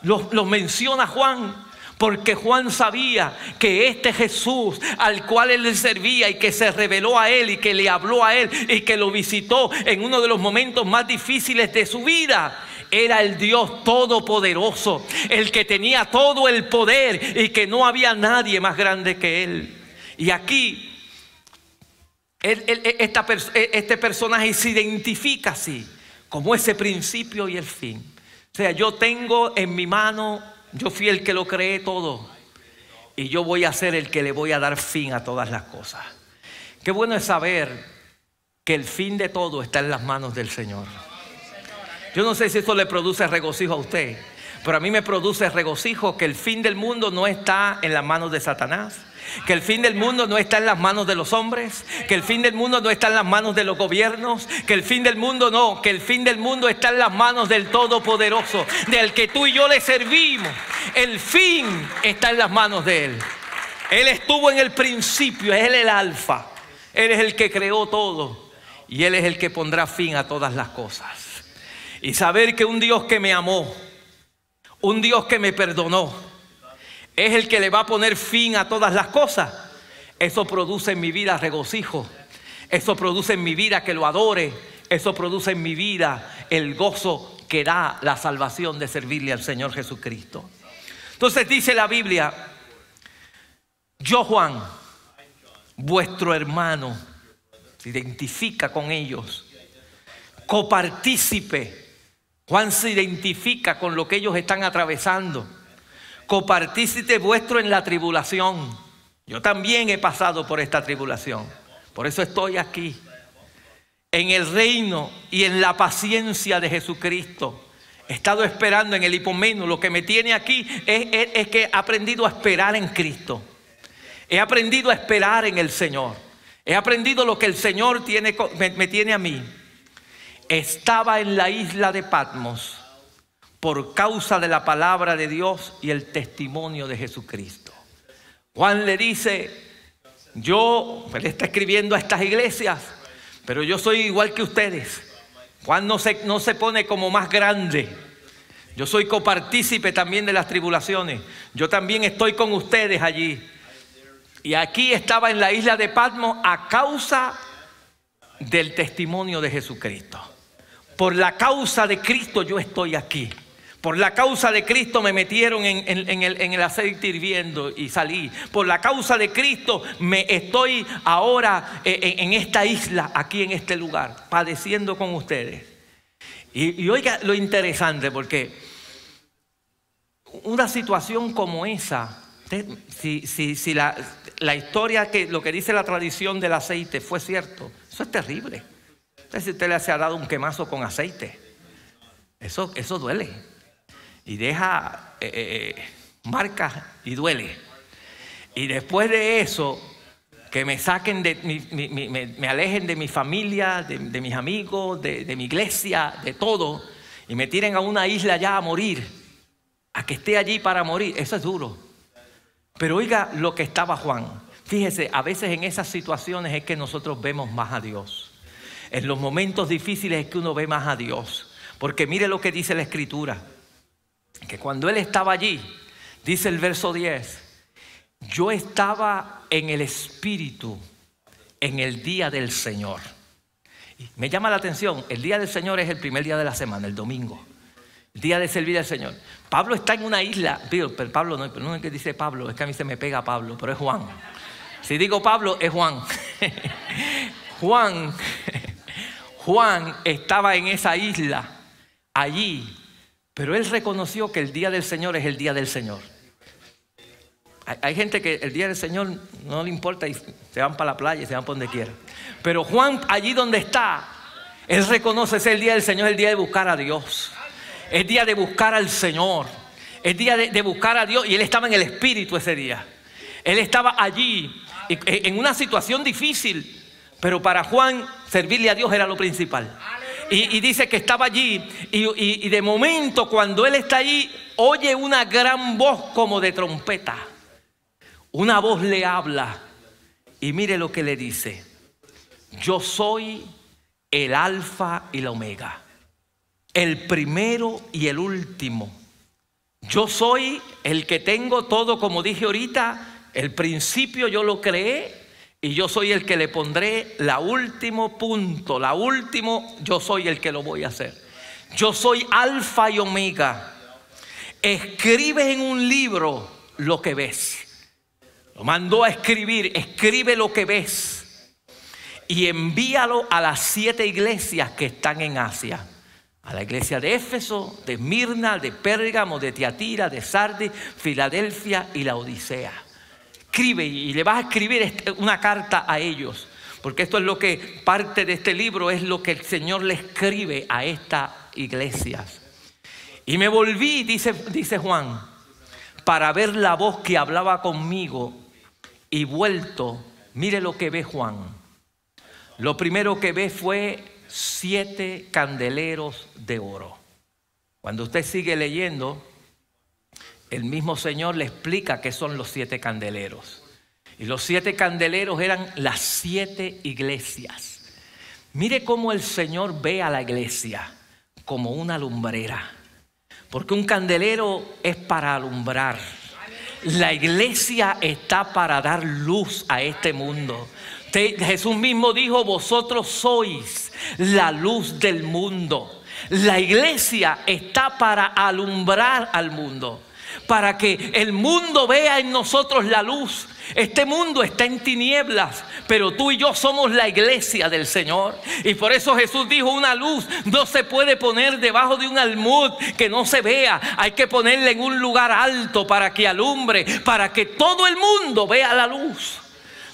los, los menciona Juan. Porque Juan sabía que este Jesús al cual él le servía y que se reveló a él y que le habló a él y que lo visitó en uno de los momentos más difíciles de su vida, era el Dios todopoderoso, el que tenía todo el poder y que no había nadie más grande que él. Y aquí este personaje se identifica así, como ese principio y el fin. O sea, yo tengo en mi mano yo fui el que lo creé todo. Y yo voy a ser el que le voy a dar fin a todas las cosas. Qué bueno es saber que el fin de todo está en las manos del Señor. Yo no sé si esto le produce regocijo a usted, pero a mí me produce regocijo que el fin del mundo no está en las manos de Satanás que el fin del mundo no está en las manos de los hombres, que el fin del mundo no está en las manos de los gobiernos, que el fin del mundo no, que el fin del mundo está en las manos del Todopoderoso, del que tú y yo le servimos. El fin está en las manos de Él. Él estuvo en el principio, Él es el alfa, Él es el que creó todo y Él es el que pondrá fin a todas las cosas. Y saber que un Dios que me amó, un Dios que me perdonó, es el que le va a poner fin a todas las cosas. Eso produce en mi vida regocijo. Eso produce en mi vida que lo adore. Eso produce en mi vida el gozo que da la salvación de servirle al Señor Jesucristo. Entonces dice la Biblia, yo Juan, vuestro hermano, se identifica con ellos, copartícipe. Juan se identifica con lo que ellos están atravesando copartícipe vuestro en la tribulación. Yo también he pasado por esta tribulación. Por eso estoy aquí. En el reino y en la paciencia de Jesucristo. He estado esperando en el hipomeno. Lo que me tiene aquí es, que he aprendido a esperar en Cristo. He aprendido a esperar en el Señor. He aprendido lo que el Señor me tiene a mí. Estaba en la isla de Patmos por causa de la palabra de Dios y el testimonio de Jesucristo. Juan le dice, yo, él está escribiendo a estas iglesias, pero yo soy igual que ustedes. Juan no se, no se pone como más grande. Yo soy copartícipe también de las tribulaciones. Yo también estoy con ustedes allí. Y aquí estaba en la isla de Patmos a causa del testimonio de Jesucristo. Por la causa de Cristo yo estoy aquí. Por la causa de Cristo me metieron en, el, aceite hirviendo y salí. Por la causa de Cristo me estoy ahora eh, en, esta isla, aquí en este lugar, padeciendo con ustedes. Y, oiga lo interesante, porque una situación como esa, si, la, la, historia, que lo que dice la tradición del aceite fue cierto, eso es terrible. Si usted le ha dado un quemazo con aceite, eso, eso duele y deja eh, eh, eh, marcas y duele. Y después de eso, que me saquen de me, alejen de mi familia, de, mis amigos, de, de, mi iglesia, de todo, y me tiren a una isla ya a morir, a que esté allí para morir, eso es duro. Pero oiga lo que estaba Juan. Fíjese, a veces en esas situaciones es que nosotros vemos más a Dios. En los momentos difíciles es que uno ve más a Dios. Porque mire lo que dice la escritura que cuando él estaba allí, dice el verso 10, yo estaba en el Espíritu en el día del Señor. me llama la atención, el día del Señor es el primer día de la semana, el domingo. El día de servir al Señor. Pablo está en una isla, pero Pablo no, no es que dice Pablo, es que a mí se me pega Pablo, pero es Juan. Si digo Pablo, es Juan. Juan, Juan estaba en esa isla, allí, pero él reconoció que el día del Señor es el día del Señor. Hay, gente que el día del Señor no le importa y se van para la playa se van por donde quiera. Pero Juan, allí donde está, él reconoce ese el día del Señor, el día de buscar a Dios. El día de buscar al Señor. El día de, de buscar a Dios. Y él estaba en el Espíritu ese día. Él estaba allí en una situación difícil. Pero para Juan, servirle a Dios era lo principal. Y, dice que estaba allí y, de momento cuando él está allí oye una gran voz como de trompeta. Una voz le habla y mire lo que le dice. Yo soy el alfa y la omega, el primero y el último. Yo soy el que tengo todo, como dije ahorita, el principio yo lo creé y yo soy el que le pondré la último punto, la último, yo soy el que lo voy a hacer. Yo soy alfa y omega. Escribe en un libro lo que ves. Lo mandó a escribir, escribe lo que ves y envíalo a las siete iglesias que están en Asia. A la iglesia de Éfeso, de Mirna, de Pérgamo, de Tiatira, de Sardis, Filadelfia y la Odisea. Escribe y le vas a escribir una carta a ellos. Porque esto es lo que parte de este libro es lo que el Señor le escribe a estas iglesias. Y me volví, dice, dice Juan, para ver la voz que hablaba conmigo y vuelto, mire lo que ve Juan. Lo primero que ve fue siete candeleros de oro. Cuando usted sigue leyendo, el mismo Señor le explica qué son los siete candeleros. Y los siete candeleros eran las siete iglesias. Mire cómo el Señor ve a la iglesia como una lumbrera. Porque un candelero es para alumbrar. La iglesia está para dar luz a este mundo. Jesús mismo dijo, vosotros sois la luz del mundo. La iglesia está para alumbrar al mundo, para que el mundo vea en nosotros la luz este mundo está en tinieblas, pero tú y yo somos la iglesia del Señor. Y por eso Jesús dijo, una luz no se puede poner debajo de un almud que no se vea. Hay que ponerla en un lugar alto para que alumbre, para que todo el mundo vea la luz.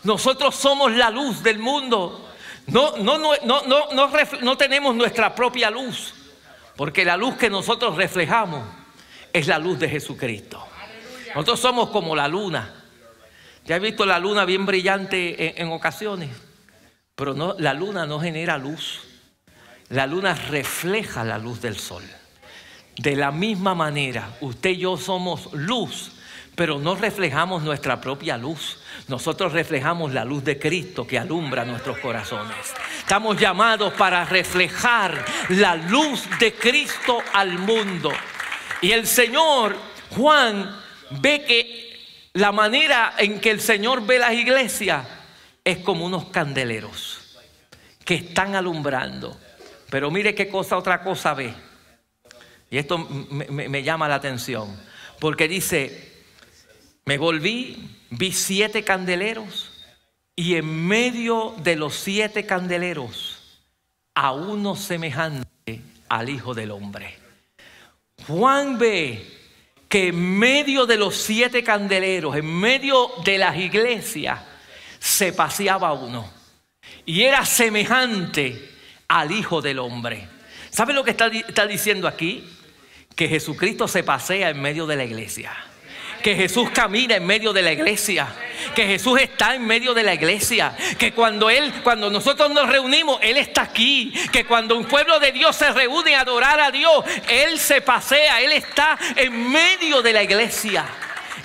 Nosotros somos la luz del mundo. No, no, no, no, tenemos nuestra propia luz, porque la luz que nosotros reflejamos es la luz de Jesucristo. Nosotros somos como la luna. Ya he visto la luna bien brillante en, ocasiones, pero no, la luna no genera luz. La luna refleja la luz del sol. De la misma manera, usted y yo somos luz, pero no reflejamos nuestra propia luz. Nosotros reflejamos la luz de Cristo que alumbra nuestros corazones. Estamos llamados para reflejar la luz de Cristo al mundo. Y el Señor, Juan, ve que la manera en que el Señor ve las iglesias es como unos candeleros que están alumbrando. Pero mire qué cosa, otra cosa ve. Y esto me, llama la atención. Porque dice, me volví, vi siete candeleros y en medio de los siete candeleros a uno semejante al Hijo del Hombre. Juan ve que en medio de los siete candeleros, en medio de las iglesias, se paseaba uno. Y era semejante al Hijo del Hombre. ¿Sabe lo que está, está diciendo aquí? Que Jesucristo se pasea en medio de la iglesia que Jesús camina en medio de la iglesia, que Jesús está en medio de la iglesia, que cuando Él, cuando nosotros nos reunimos, Él está aquí, que cuando un pueblo de Dios se reúne a adorar a Dios, Él se pasea, Él está en medio de la iglesia,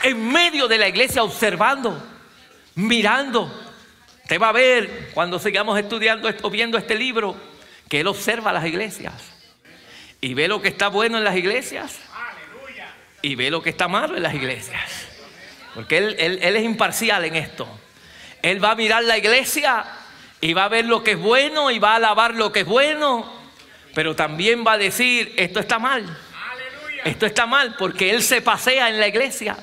en medio de la iglesia observando, mirando. Usted va a ver cuando sigamos estudiando esto, viendo este libro, que Él observa las iglesias y ve lo que está bueno en las iglesias y ve lo que está malo en las iglesias. Porque él, es imparcial en esto. Él va a mirar la iglesia y va a ver lo que es bueno y va a alabar lo que es bueno, pero también va a decir, esto está mal. Esto está mal porque Él se pasea en la iglesia.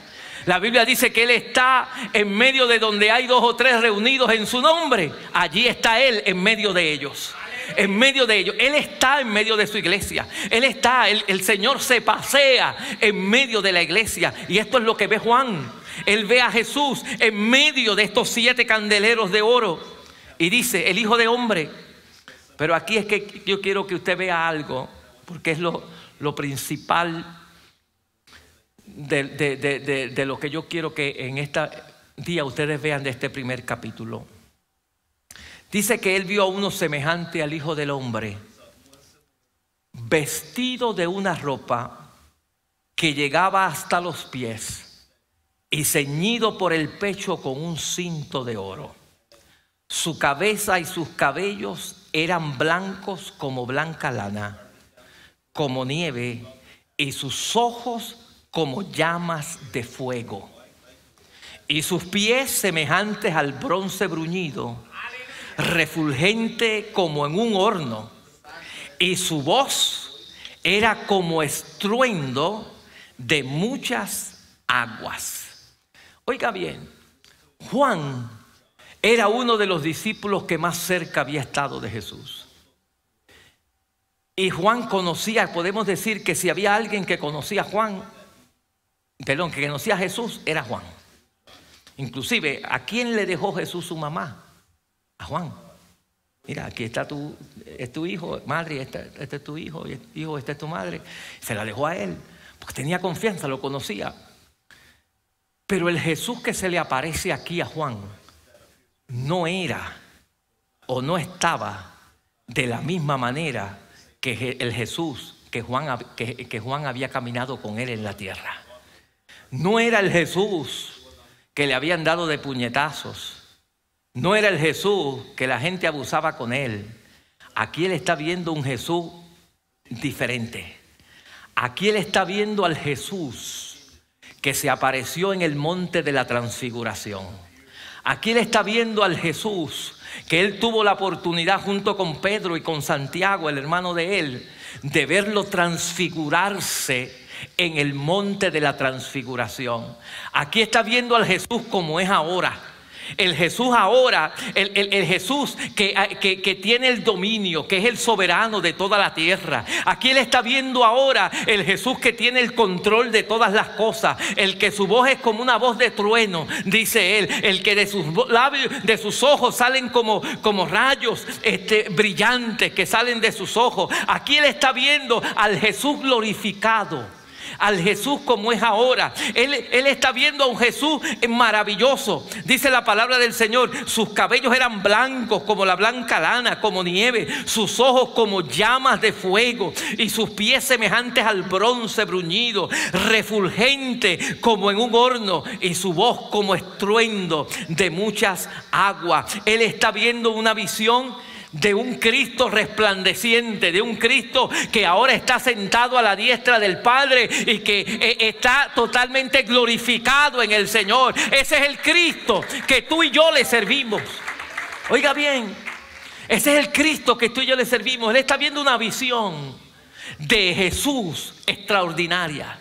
La Biblia dice que Él está en medio de donde hay dos o tres reunidos en su nombre. Allí está Él en medio de ellos en medio de ellos. Él está en medio de su iglesia. Él está, el, Señor se pasea en medio de la iglesia. Y esto es lo que ve Juan. Él ve a Jesús en medio de estos siete candeleros de oro. Y dice, el Hijo de Hombre. Pero aquí es que yo quiero que usted vea algo, porque es lo, principal de, de, lo que yo quiero que en este día ustedes vean de este primer capítulo. Dice que él vio a uno semejante al Hijo del Hombre, vestido de una ropa que llegaba hasta los pies y ceñido por el pecho con un cinto de oro. Su cabeza y sus cabellos eran blancos como blanca lana, como nieve, y sus ojos como llamas de fuego, y sus pies semejantes al bronce bruñido, refulgente como en un horno, y su voz era como estruendo de muchas aguas. Oiga bien, Juan era uno de los discípulos que más cerca había estado de Jesús. Y Juan conocía, podemos decir que si había alguien que conocía a Juan, perdón, que conocía a Jesús, era Juan. Inclusive, ¿a quién le dejó Jesús su mamá? A Juan. Mira, aquí está tu, es tu hijo, madre, este, este es tu hijo, hijo, esta es tu madre. Se la dejó a él, porque tenía confianza, lo conocía. Pero el Jesús que se le aparece aquí a Juan no era o no estaba de la misma manera que el Jesús que Juan, que, Juan había caminado con él en la tierra. No era el Jesús que le habían dado de puñetazos. No era el Jesús que la gente abusaba con él. Aquí él está viendo un Jesús diferente. Aquí él está viendo al Jesús que se apareció en el monte de la transfiguración. Aquí él está viendo al Jesús que él tuvo la oportunidad junto con Pedro y con Santiago, el hermano de él, de verlo transfigurarse en el monte de la transfiguración. Aquí está viendo al Jesús como es ahora el Jesús ahora, el, Jesús que, que, tiene el dominio, que es el soberano de toda la tierra. Aquí Él está viendo ahora el Jesús que tiene el control de todas las cosas. El que su voz es como una voz de trueno, dice Él. El que de sus labios, de sus ojos salen como, como rayos este, brillantes que salen de sus ojos. Aquí Él está viendo al Jesús glorificado al Jesús como es ahora. Él, está viendo a un Jesús maravilloso. Dice la palabra del Señor, sus cabellos eran blancos como la blanca lana, como nieve, sus ojos como llamas de fuego y sus pies semejantes al bronce bruñido, refulgente como en un horno y su voz como estruendo de muchas aguas. Él está viendo una visión de un Cristo resplandeciente, de un Cristo que ahora está sentado a la diestra del Padre y que eh, está totalmente glorificado en el Señor. Ese es el Cristo que tú y yo le servimos. Oiga bien, ese es el Cristo que tú y yo le servimos. Él está viendo una visión de Jesús extraordinaria.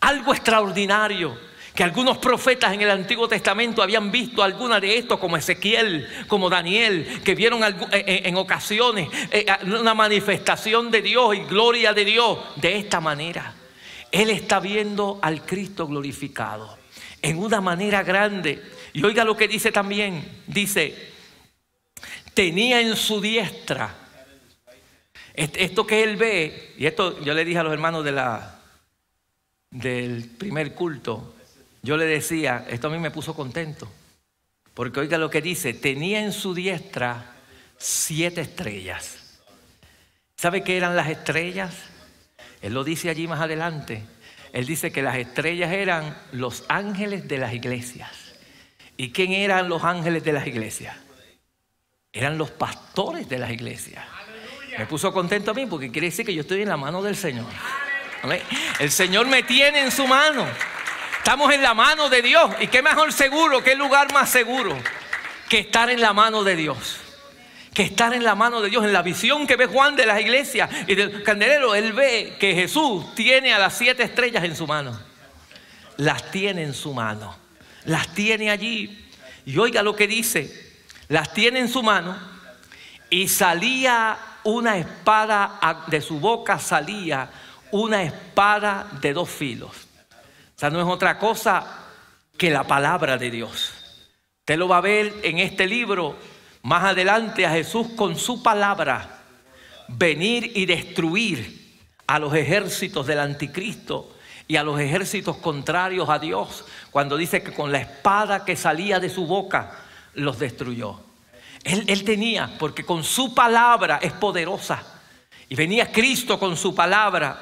Algo extraordinario que algunos profetas en el Antiguo Testamento habían visto alguna de estos, como Ezequiel, como Daniel, que vieron eh, eh, en ocasiones eh, una manifestación de Dios y gloria de Dios de esta manera. Él está viendo al Cristo glorificado en una manera grande. Y oiga lo que dice también, dice, tenía en su diestra, esto que él ve, y esto yo le dije a los hermanos del primer culto, yo le decía, esto a mí me puso contento, porque oiga lo que dice, tenía en su diestra siete estrellas. ¿Sabe qué eran las estrellas? Él lo dice allí más adelante. Él dice que las estrellas eran los ángeles de las iglesias. ¿Y quién eran los ángeles de las iglesias? Eran los pastores de las iglesias. Me puso contento a mí porque quiere decir que yo estoy en la mano del Señor. El Señor me tiene en su mano. Estamos en la mano de Dios. ¿Y qué mejor seguro, qué lugar más seguro que estar en la mano de Dios? Que estar en la mano de Dios, en la visión que ve Juan de las iglesias y del candelero, él ve que Jesús tiene a las siete estrellas en su mano. Las tiene en su mano. Las tiene allí. Y oiga lo que dice. Las tiene en su mano y salía una espada, de su boca salía una espada de dos filos no es otra cosa que la palabra de Dios. Usted lo va a ver en este libro más adelante a Jesús con su palabra venir y destruir a los ejércitos del anticristo y a los ejércitos contrarios a Dios, cuando dice que con la espada que salía de su boca los destruyó. Él, tenía, porque con su palabra es poderosa. Y venía Cristo con su palabra.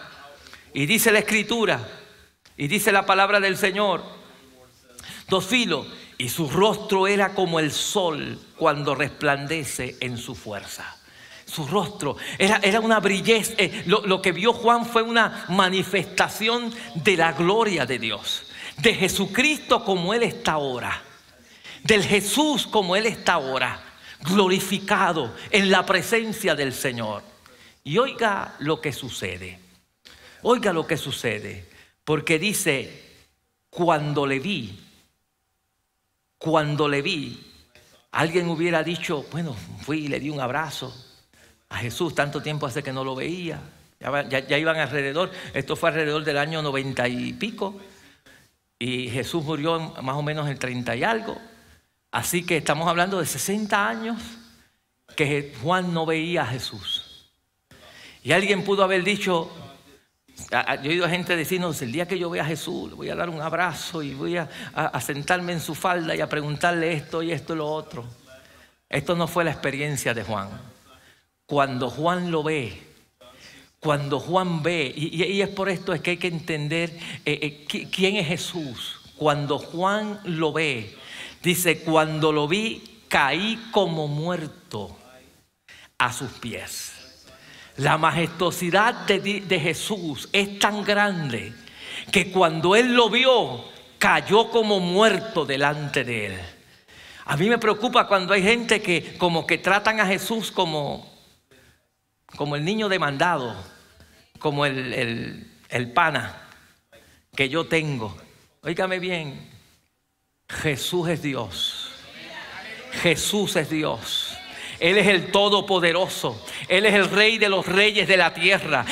Y dice la escritura y dice la palabra del Señor, dos filos, y su rostro era como el sol cuando resplandece en su fuerza. su rostro. Era, era una brillez. Eh, lo, lo que vio Juan fue una manifestación de la gloria de Dios. De Jesucristo como Él está ahora. Del Jesús como Él está ahora. Glorificado en la presencia del Señor. Y oiga lo que sucede. Oiga lo que sucede. Porque dice, cuando le vi, cuando le vi, alguien hubiera dicho, bueno, fui y le di un abrazo a Jesús, tanto tiempo hace que no lo veía, ya, iban alrededor, esto fue alrededor del año noventa y pico, y Jesús murió más o menos en treinta y algo, así que estamos hablando de 60 años que Juan no veía a Jesús. Y alguien pudo haber dicho, yo he oído a gente decirnos, el día que yo vea a Jesús, le voy a dar un abrazo y voy a, sentarme en su falda y a preguntarle esto y esto y lo otro. Esto no fue la experiencia de Juan. Cuando Juan lo ve, cuando Juan ve, y, es por esto es que hay que entender eh, eh, quién es Jesús. Cuando Juan lo ve, dice, cuando lo vi, caí como muerto a sus pies. La majestuosidad de, Jesús es tan grande que cuando él lo vio, cayó como muerto delante de él. A mí me preocupa cuando hay gente que como que tratan a Jesús como, como el niño demandado, como el, el pana que yo tengo. Óigame bien, Jesús es Dios. Jesús es Dios. Él es el Todopoderoso. Él es el Rey de los Reyes de la tierra.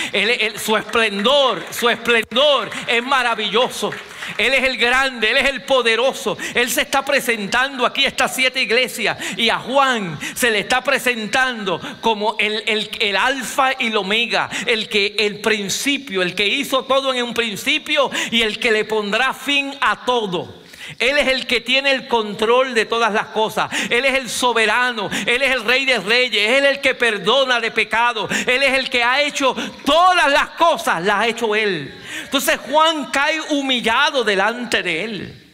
su esplendor, su esplendor es maravilloso. Él es el grande, Él es el poderoso. Él se está presentando aquí a estas siete iglesias y a Juan se le está presentando como el, el, alfa y el omega, el que el principio, el que hizo todo en un principio y el que le pondrá fin a todo. Él es el que tiene el control de todas las cosas. Él es el soberano. Él es el rey de reyes. Él es el que perdona de pecado. Él es el que ha hecho todas las cosas. Las ha hecho Él. Entonces Juan cae humillado delante de Él.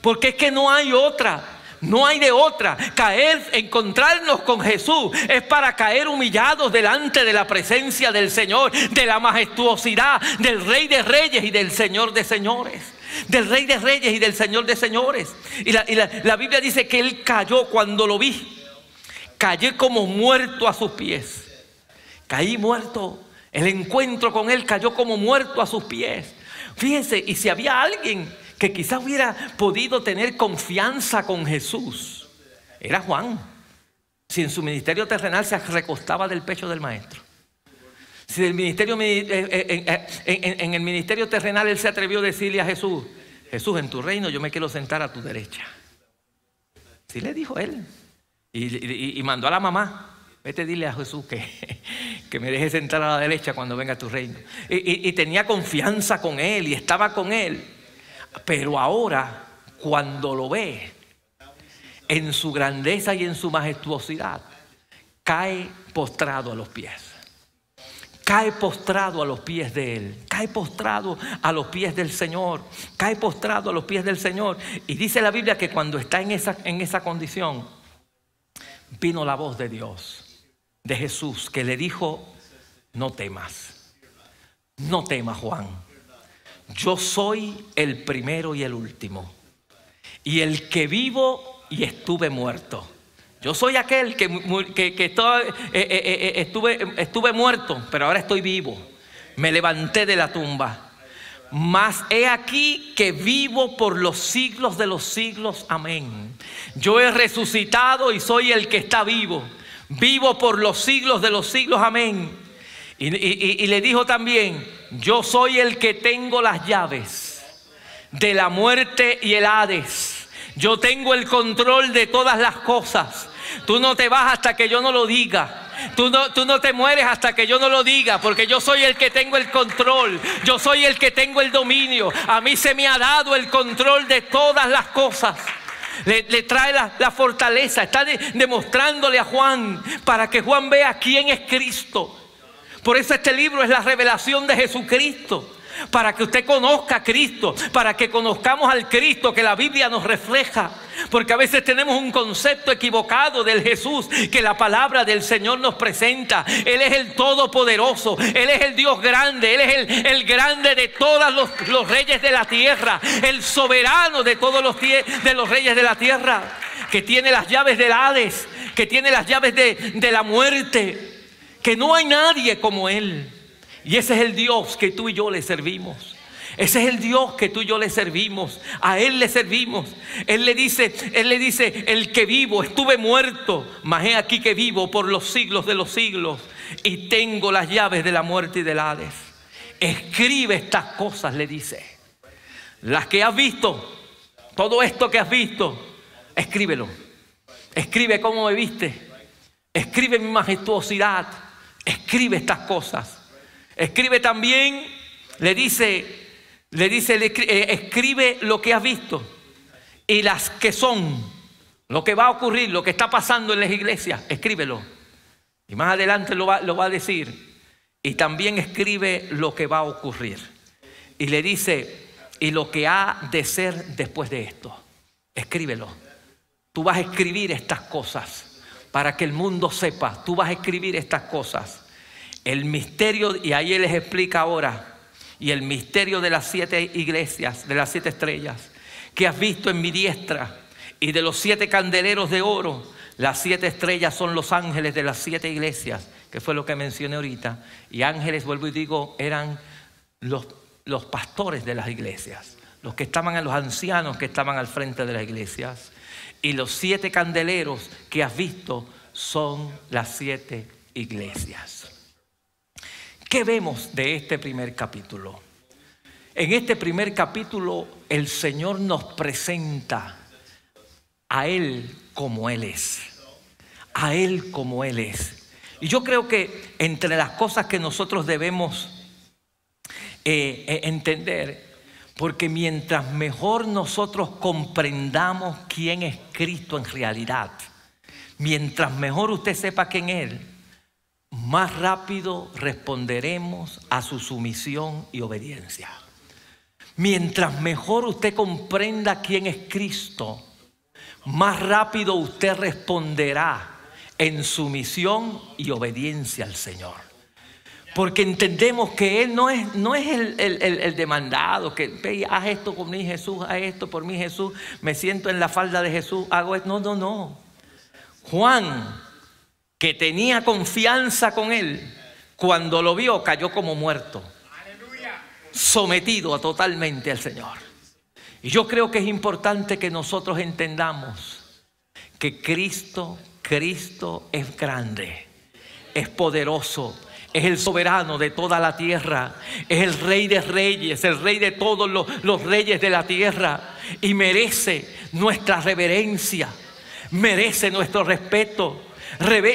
Porque es que no hay otra. No hay de otra. Caer, encontrarnos con Jesús es para caer humillados delante de la presencia del Señor, de la majestuosidad del Rey de Reyes y del Señor de Señores del Rey de Reyes y del Señor de Señores. Y la, Biblia dice que él cayó cuando lo vi. Cayé como muerto a sus pies. Caí muerto. El encuentro con él cayó como muerto a sus pies. Fíjense, y si había alguien que quizás hubiera podido tener confianza con Jesús, era Juan. Si en su ministerio terrenal se recostaba del pecho del maestro. Si del ministerio, eh, eh, eh, en, el ministerio terrenal él se atrevió a decirle a Jesús, Jesús, en tu reino yo me quiero sentar a tu derecha. Sí le dijo él. Y, mandó a la mamá, vete dile a Jesús que, que, me deje sentar a la derecha cuando venga a tu reino. Y tenía confianza con él y estaba con él. Pero ahora, cuando lo ve en su grandeza y en su majestuosidad, cae postrado a los pies cae postrado a los pies de Él, cae postrado a los pies del Señor, cae postrado a los pies del Señor. Y dice la Biblia que cuando está en esa, en esa condición, vino la voz de Dios, de Jesús, que le dijo, no temas, no temas Juan, yo soy el primero y el último, y el que vivo y estuve muerto. Yo soy aquel que, que, eh, eh, eh, estuve, estuve muerto, pero ahora estoy vivo. Me levanté de la tumba. Mas he aquí que vivo por los siglos de los siglos. Amén. Yo he resucitado y soy el que está vivo. Vivo por los siglos de los siglos. Amén. Y, y le dijo también, yo soy el que tengo las llaves de la muerte y el Hades. Yo tengo el control de todas las cosas. Tú no te vas hasta que yo no lo diga. Tú no, tú no te mueres hasta que yo no lo diga, porque yo soy el que tengo el control, yo soy el que tengo el dominio. A mí se me ha dado el control de todas las cosas. Le, trae la, fortaleza, está demostrándole a Juan para que Juan vea quién es Cristo. Por eso este libro es la revelación de Jesucristo. Para que usted conozca a Cristo, para que conozcamos al Cristo que la Biblia nos refleja. Porque a veces tenemos un concepto equivocado del Jesús que la palabra del Señor nos presenta. Él es el Todopoderoso, Él es el Dios grande, Él es el, grande de todos los, reyes de la tierra, el soberano de todos los, de los reyes de la tierra, que tiene las llaves del Hades, que tiene las llaves de, de la muerte, que no hay nadie como Él. Y ese es el Dios que tú y yo le servimos. Ese es el Dios que tú y yo le servimos. A Él le servimos. Él le dice, Él le dice, el que vivo, estuve muerto, mas he aquí que vivo por los siglos de los siglos y tengo las llaves de la muerte y del Hades. Escribe estas cosas, le dice. Las que has visto, todo esto que has visto, escríbelo. Escribe cómo me viste. Escribe mi majestuosidad. Escribe estas cosas. Escribe también, le dice, le dice, eh, escribe lo que has visto y las que son, lo que va a ocurrir, lo que está pasando en las iglesias, escríbelo. Y más adelante lo va, lo va a decir. Y también escribe lo que va a ocurrir. Y le dice, y lo que ha de ser después de esto. Escríbelo. Tú vas a escribir estas cosas para que el mundo sepa. Tú vas a escribir estas cosas. El misterio, y ahí él les explica ahora, y el misterio de las siete iglesias, de las siete estrellas, que has visto en mi diestra, y de los siete candeleros de oro, las siete estrellas son los ángeles de las siete iglesias, que fue lo que mencioné ahorita. Y ángeles, vuelvo y digo, eran los, los pastores de las iglesias, los que estaban, los ancianos que estaban al frente de las iglesias. Y los siete candeleros que has visto son las siete iglesias. ¿Qué vemos de este primer capítulo? En este primer capítulo el Señor nos presenta a Él como Él es. A Él como Él es. Y yo creo que entre las cosas que nosotros debemos eh, eh, entender, porque mientras mejor nosotros comprendamos quién es Cristo en realidad, mientras mejor usted sepa quién es más rápido responderemos a su sumisión y obediencia. Mientras mejor usted comprenda quién es Cristo, más rápido usted responderá en sumisión y obediencia al Señor. Porque entendemos que Él no es, no es el, demandado, que haz esto por mí Jesús, haz esto por mí Jesús, me siento en la falda de Jesús, hago esto. No, no, no. Juan que tenía confianza con él, cuando lo vio cayó como muerto, sometido totalmente al Señor. Y yo creo que es importante que nosotros entendamos que Cristo, Cristo es grande, es poderoso, es el soberano de toda la tierra, es el rey de reyes, el rey de todos los, los reyes de la tierra y merece nuestra reverencia, merece nuestro respeto,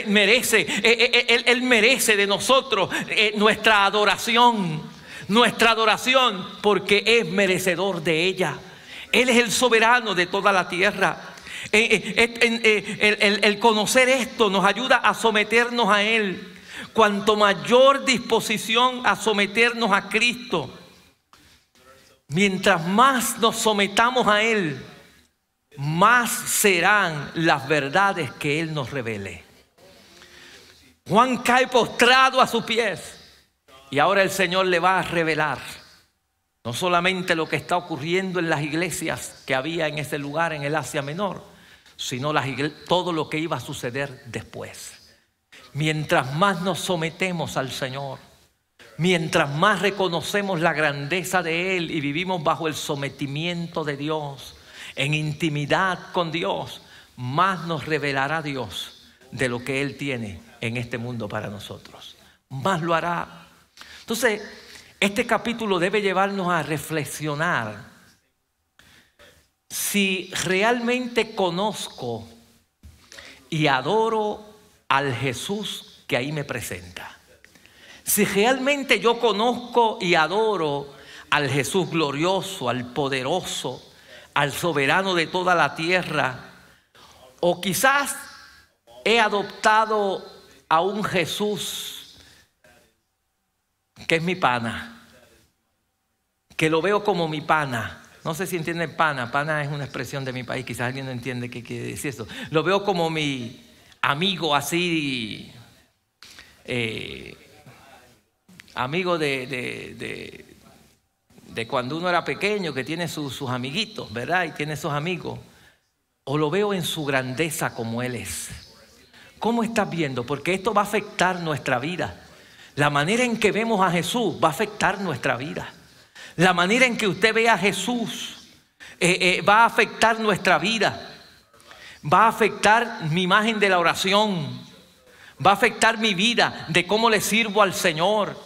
merece, eh, eh, eh, él, merece de nosotros nuestra adoración, nuestra adoración, porque es merecedor de ella. Él es el soberano de toda la tierra. el, conocer esto nos ayuda a someternos a Él. Cuanto mayor disposición a someternos a Cristo, mientras más nos sometamos a Él, más serán las verdades que Él nos revele. Juan cae postrado a sus pies y ahora el Señor le va a revelar no solamente lo que está ocurriendo en las iglesias que había en ese lugar, en el Asia Menor, sino todo lo que iba a suceder después. Mientras más nos sometemos al Señor, mientras más reconocemos la grandeza de Él y vivimos bajo el sometimiento de Dios, en intimidad con Dios, más nos revelará Dios de lo que Él tiene en este mundo para nosotros. Más lo hará. Entonces, este capítulo debe llevarnos a reflexionar si realmente conozco y adoro al Jesús que ahí me presenta. Si realmente yo conozco y adoro al Jesús glorioso, al poderoso, al soberano de toda la tierra, o quizás he adoptado a un Jesús que es mi pana, que lo veo como mi pana. No sé si entienden pana. Pana es una expresión de mi país. Quizás alguien no entiende qué quiere decir eso. Lo veo como mi amigo así, eh, amigo de, de, cuando uno era pequeño, que tiene sus, sus amiguitos, ¿verdad? Y tiene sus amigos. O lo veo en su grandeza como Él es. ¿Cómo estás viendo? Porque esto va a afectar nuestra vida. La manera en que vemos a Jesús va a afectar nuestra vida. La manera en que usted ve a Jesús eh, eh, va a afectar nuestra vida. Va a afectar mi imagen de la oración. Va a afectar mi vida de cómo le sirvo al Señor.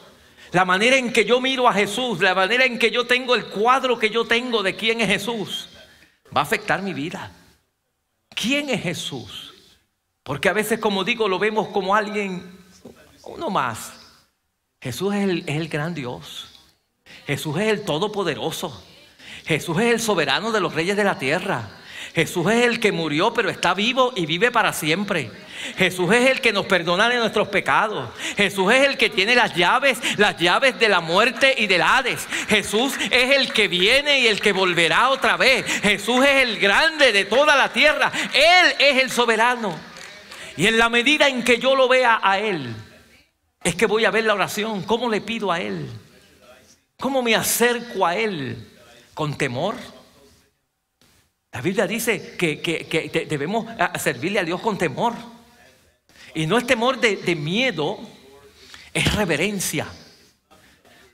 La manera en que yo miro a Jesús, la manera en que yo tengo el cuadro que yo tengo de quién es Jesús, va a afectar mi vida. ¿Quién es Jesús? Porque a veces, como digo, lo vemos como alguien, uno más. Jesús es el, es el gran Dios. Jesús es el Todopoderoso. Jesús es el soberano de los reyes de la tierra. Jesús es el que murió pero está vivo y vive para siempre. Jesús es el que nos perdona de nuestros pecados. Jesús es el que tiene las llaves, las llaves de la muerte y del Hades. Jesús es el que viene y el que volverá otra vez. Jesús es el grande de toda la tierra. Él es el soberano. Y en la medida en que yo lo vea a Él, es que voy a ver la oración. ¿Cómo le pido a Él? ¿Cómo me acerco a Él? ¿Con temor? La Biblia dice que, debemos servirle a Dios con temor. Y no es temor de miedo, es reverencia.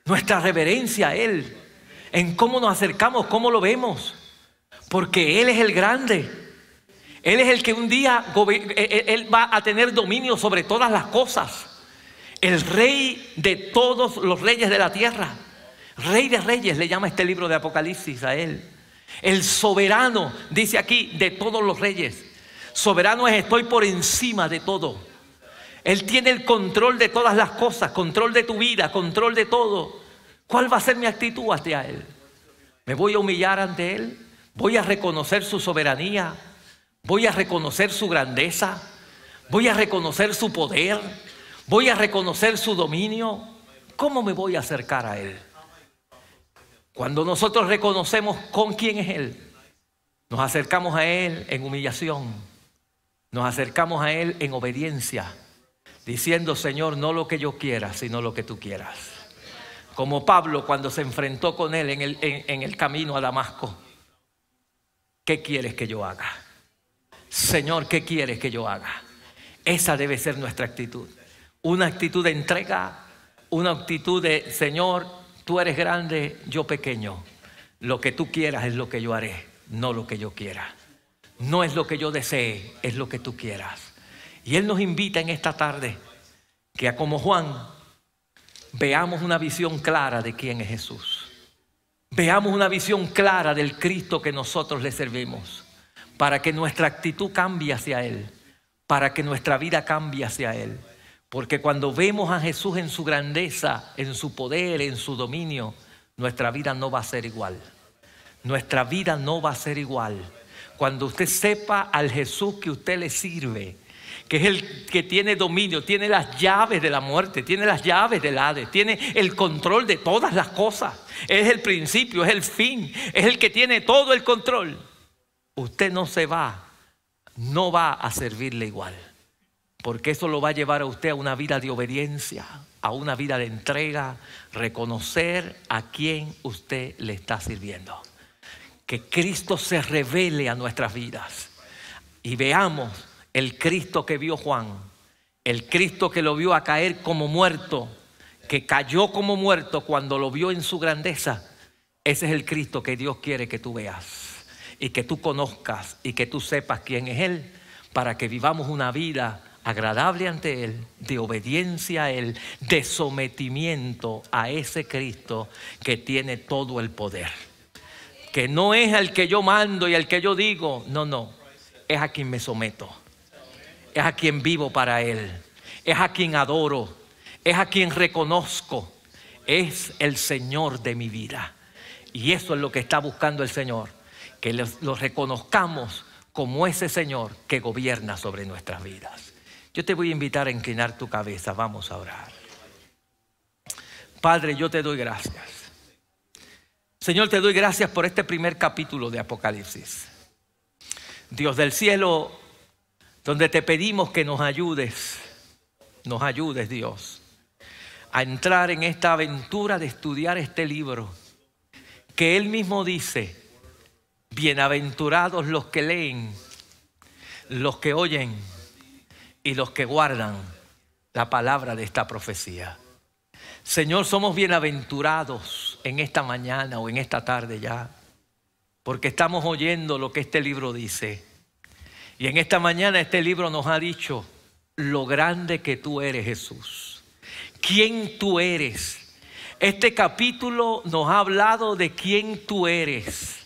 Nuestra reverencia a Él. En cómo nos acercamos, cómo lo vemos. Porque Él es el grande. Él es el que un día e, e, él va a tener dominio sobre todas las cosas. El rey de todos los reyes de la tierra. Rey de reyes le llama este libro de Apocalipsis a él. El soberano, dice aquí, de todos los reyes. Soberano es estoy por encima de todo. Él tiene el control de todas las cosas, control de tu vida, control de todo. ¿Cuál va a ser mi actitud hacia Él? ¿Me voy a humillar ante Él? ¿Voy a reconocer su soberanía? ¿Voy a reconocer su grandeza? ¿Voy a reconocer su poder? ¿Voy a reconocer su dominio? ¿Cómo me voy a acercar a Él? Cuando nosotros reconocemos con quién es Él, nos acercamos a Él en humillación, nos acercamos a Él en obediencia, diciendo, Señor, no lo que yo quiera, sino lo que tú quieras. Como Pablo cuando se enfrentó con Él en el, en el camino a Damasco. ¿Qué quieres que yo haga? Señor, ¿qué quieres que yo haga? Esa debe ser nuestra actitud. Una actitud de entrega, una actitud de, Señor, tú eres grande, yo pequeño. Lo que tú quieras es lo que yo haré, no lo que yo quiera. No es lo que yo desee, es lo que tú quieras. Y Él nos invita en esta tarde que como Juan veamos una visión clara de quién es Jesús. Veamos una visión clara del Cristo que nosotros le servimos, para que nuestra actitud cambie hacia Él, para que nuestra vida cambie hacia Él. Porque cuando vemos a Jesús en su grandeza, en su poder, en su dominio, nuestra vida no va a ser igual. Nuestra vida no va a ser igual. Cuando usted sepa al Jesús que usted le sirve, que es el que tiene dominio, tiene las llaves de la muerte, tiene las llaves del Hades, tiene el control de todas las cosas. Es el principio, es el fin, es el que tiene todo el control. Usted no se va, no va a servirle igual. Porque eso lo va a llevar a usted a una vida de obediencia, a una vida de entrega, reconocer a quién usted le está sirviendo. Que Cristo se revele a nuestras vidas y veamos el Cristo que vio Juan, el Cristo que lo vio a caer como muerto, que cayó como muerto cuando lo vio en su grandeza. Ese es el Cristo que Dios quiere que tú veas y que tú conozcas y que tú sepas quién es Él para que vivamos una vida agradable ante Él, de obediencia a Él, de sometimiento a ese Cristo que tiene todo el poder. Que no es al que yo mando y al que yo digo, no, no, es a quien me someto, es a quien vivo para Él, es a quien adoro, es a quien reconozco, es el Señor de mi vida. Y eso es lo que está buscando el Señor, que lo reconozcamos como ese Señor que gobierna sobre nuestras vidas. Yo te voy a invitar a inclinar tu cabeza. Vamos a orar. Padre, yo te doy gracias. Señor, te doy gracias por este primer capítulo de Apocalipsis. Dios del cielo, donde te pedimos que nos ayudes, nos ayudes Dios, a entrar en esta aventura de estudiar este libro, que Él mismo dice, bienaventurados los que leen, los que oyen y los que guardan la palabra de esta profecía. Señor, somos bienaventurados en esta mañana o en esta tarde ya, porque estamos oyendo lo que este libro dice. Y en esta mañana este libro nos ha dicho lo grande que tú eres Jesús, quién tú eres. Este capítulo nos ha hablado de quién tú eres.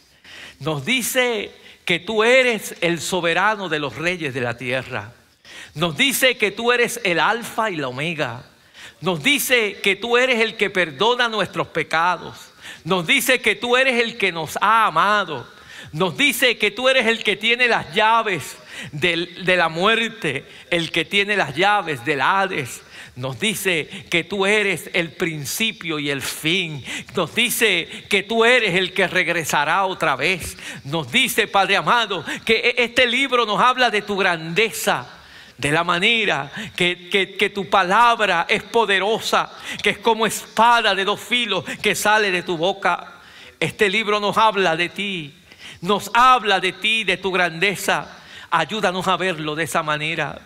Nos dice que tú eres el soberano de los reyes de la tierra. Nos dice que tú eres el alfa y la omega nos dice que tú eres el que perdona nuestros pecados. Nos dice que tú eres el que nos ha amado. Nos dice que tú eres el que tiene las llaves de la muerte, el que tiene las llaves del Hades. Nos dice que tú eres el principio y el fin. Nos dice que tú eres el que regresará otra vez. Nos dice, Padre amado, que e-, este libro nos habla de tu grandeza de la manera que, tu palabra es poderosa, que es como espada de dos filos que sale de tu boca. Este libro nos habla de ti, nos habla de ti, de tu grandeza. Ayúdanos a verlo de esa manera.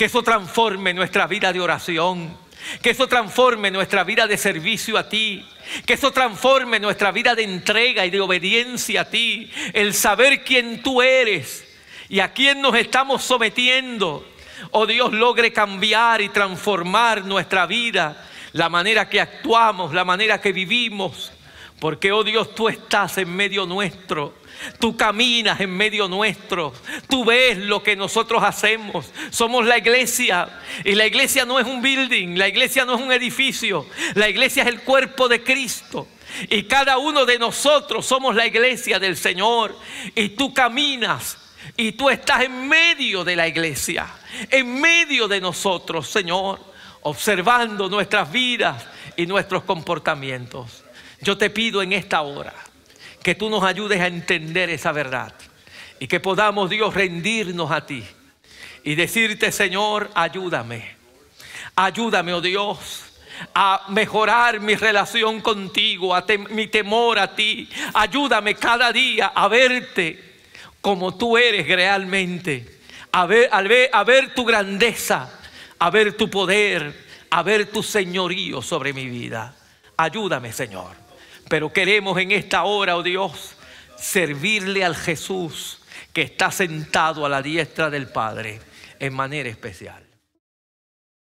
Que eso transforme nuestra vida de oración. Que eso transforme nuestra vida de servicio a ti. Que eso transforme nuestra vida de entrega y de obediencia a ti. El saber quién tú eres y a quién nos estamos sometiendo oh Dios, logre cambiar y transformar nuestra vida, la manera que actuamos, la manera que vivimos. Porque, oh Dios, tú estás en medio nuestro. Tú caminas en medio nuestro. Tú ves lo que nosotros hacemos. Somos la iglesia. Y la iglesia no es un building. La iglesia no es un edificio. La iglesia es el cuerpo de Cristo. Y cada uno de nosotros somos la iglesia del Señor. Y tú caminas y tú estás en medio de la iglesia, en medio de nosotros, Señor, observando nuestras vidas y nuestros comportamientos. Yo te pido en esta hora que tú nos ayudes a entender esa verdad y que podamos, Dios, rendirnos a ti y decirte, Señor, ayúdame. Ayúdame, oh Dios, a mejorar mi relación contigo, a mi temor a ti. Ayúdame cada día a verte como tú eres realmente, a ver, a ver, tu grandeza, a ver tu poder, a ver tu señorío sobre mi vida. Ayúdame, Señor. Pero queremos en esta hora, oh Dios, servirle al Jesús que está sentado a la diestra del Padre en manera especial.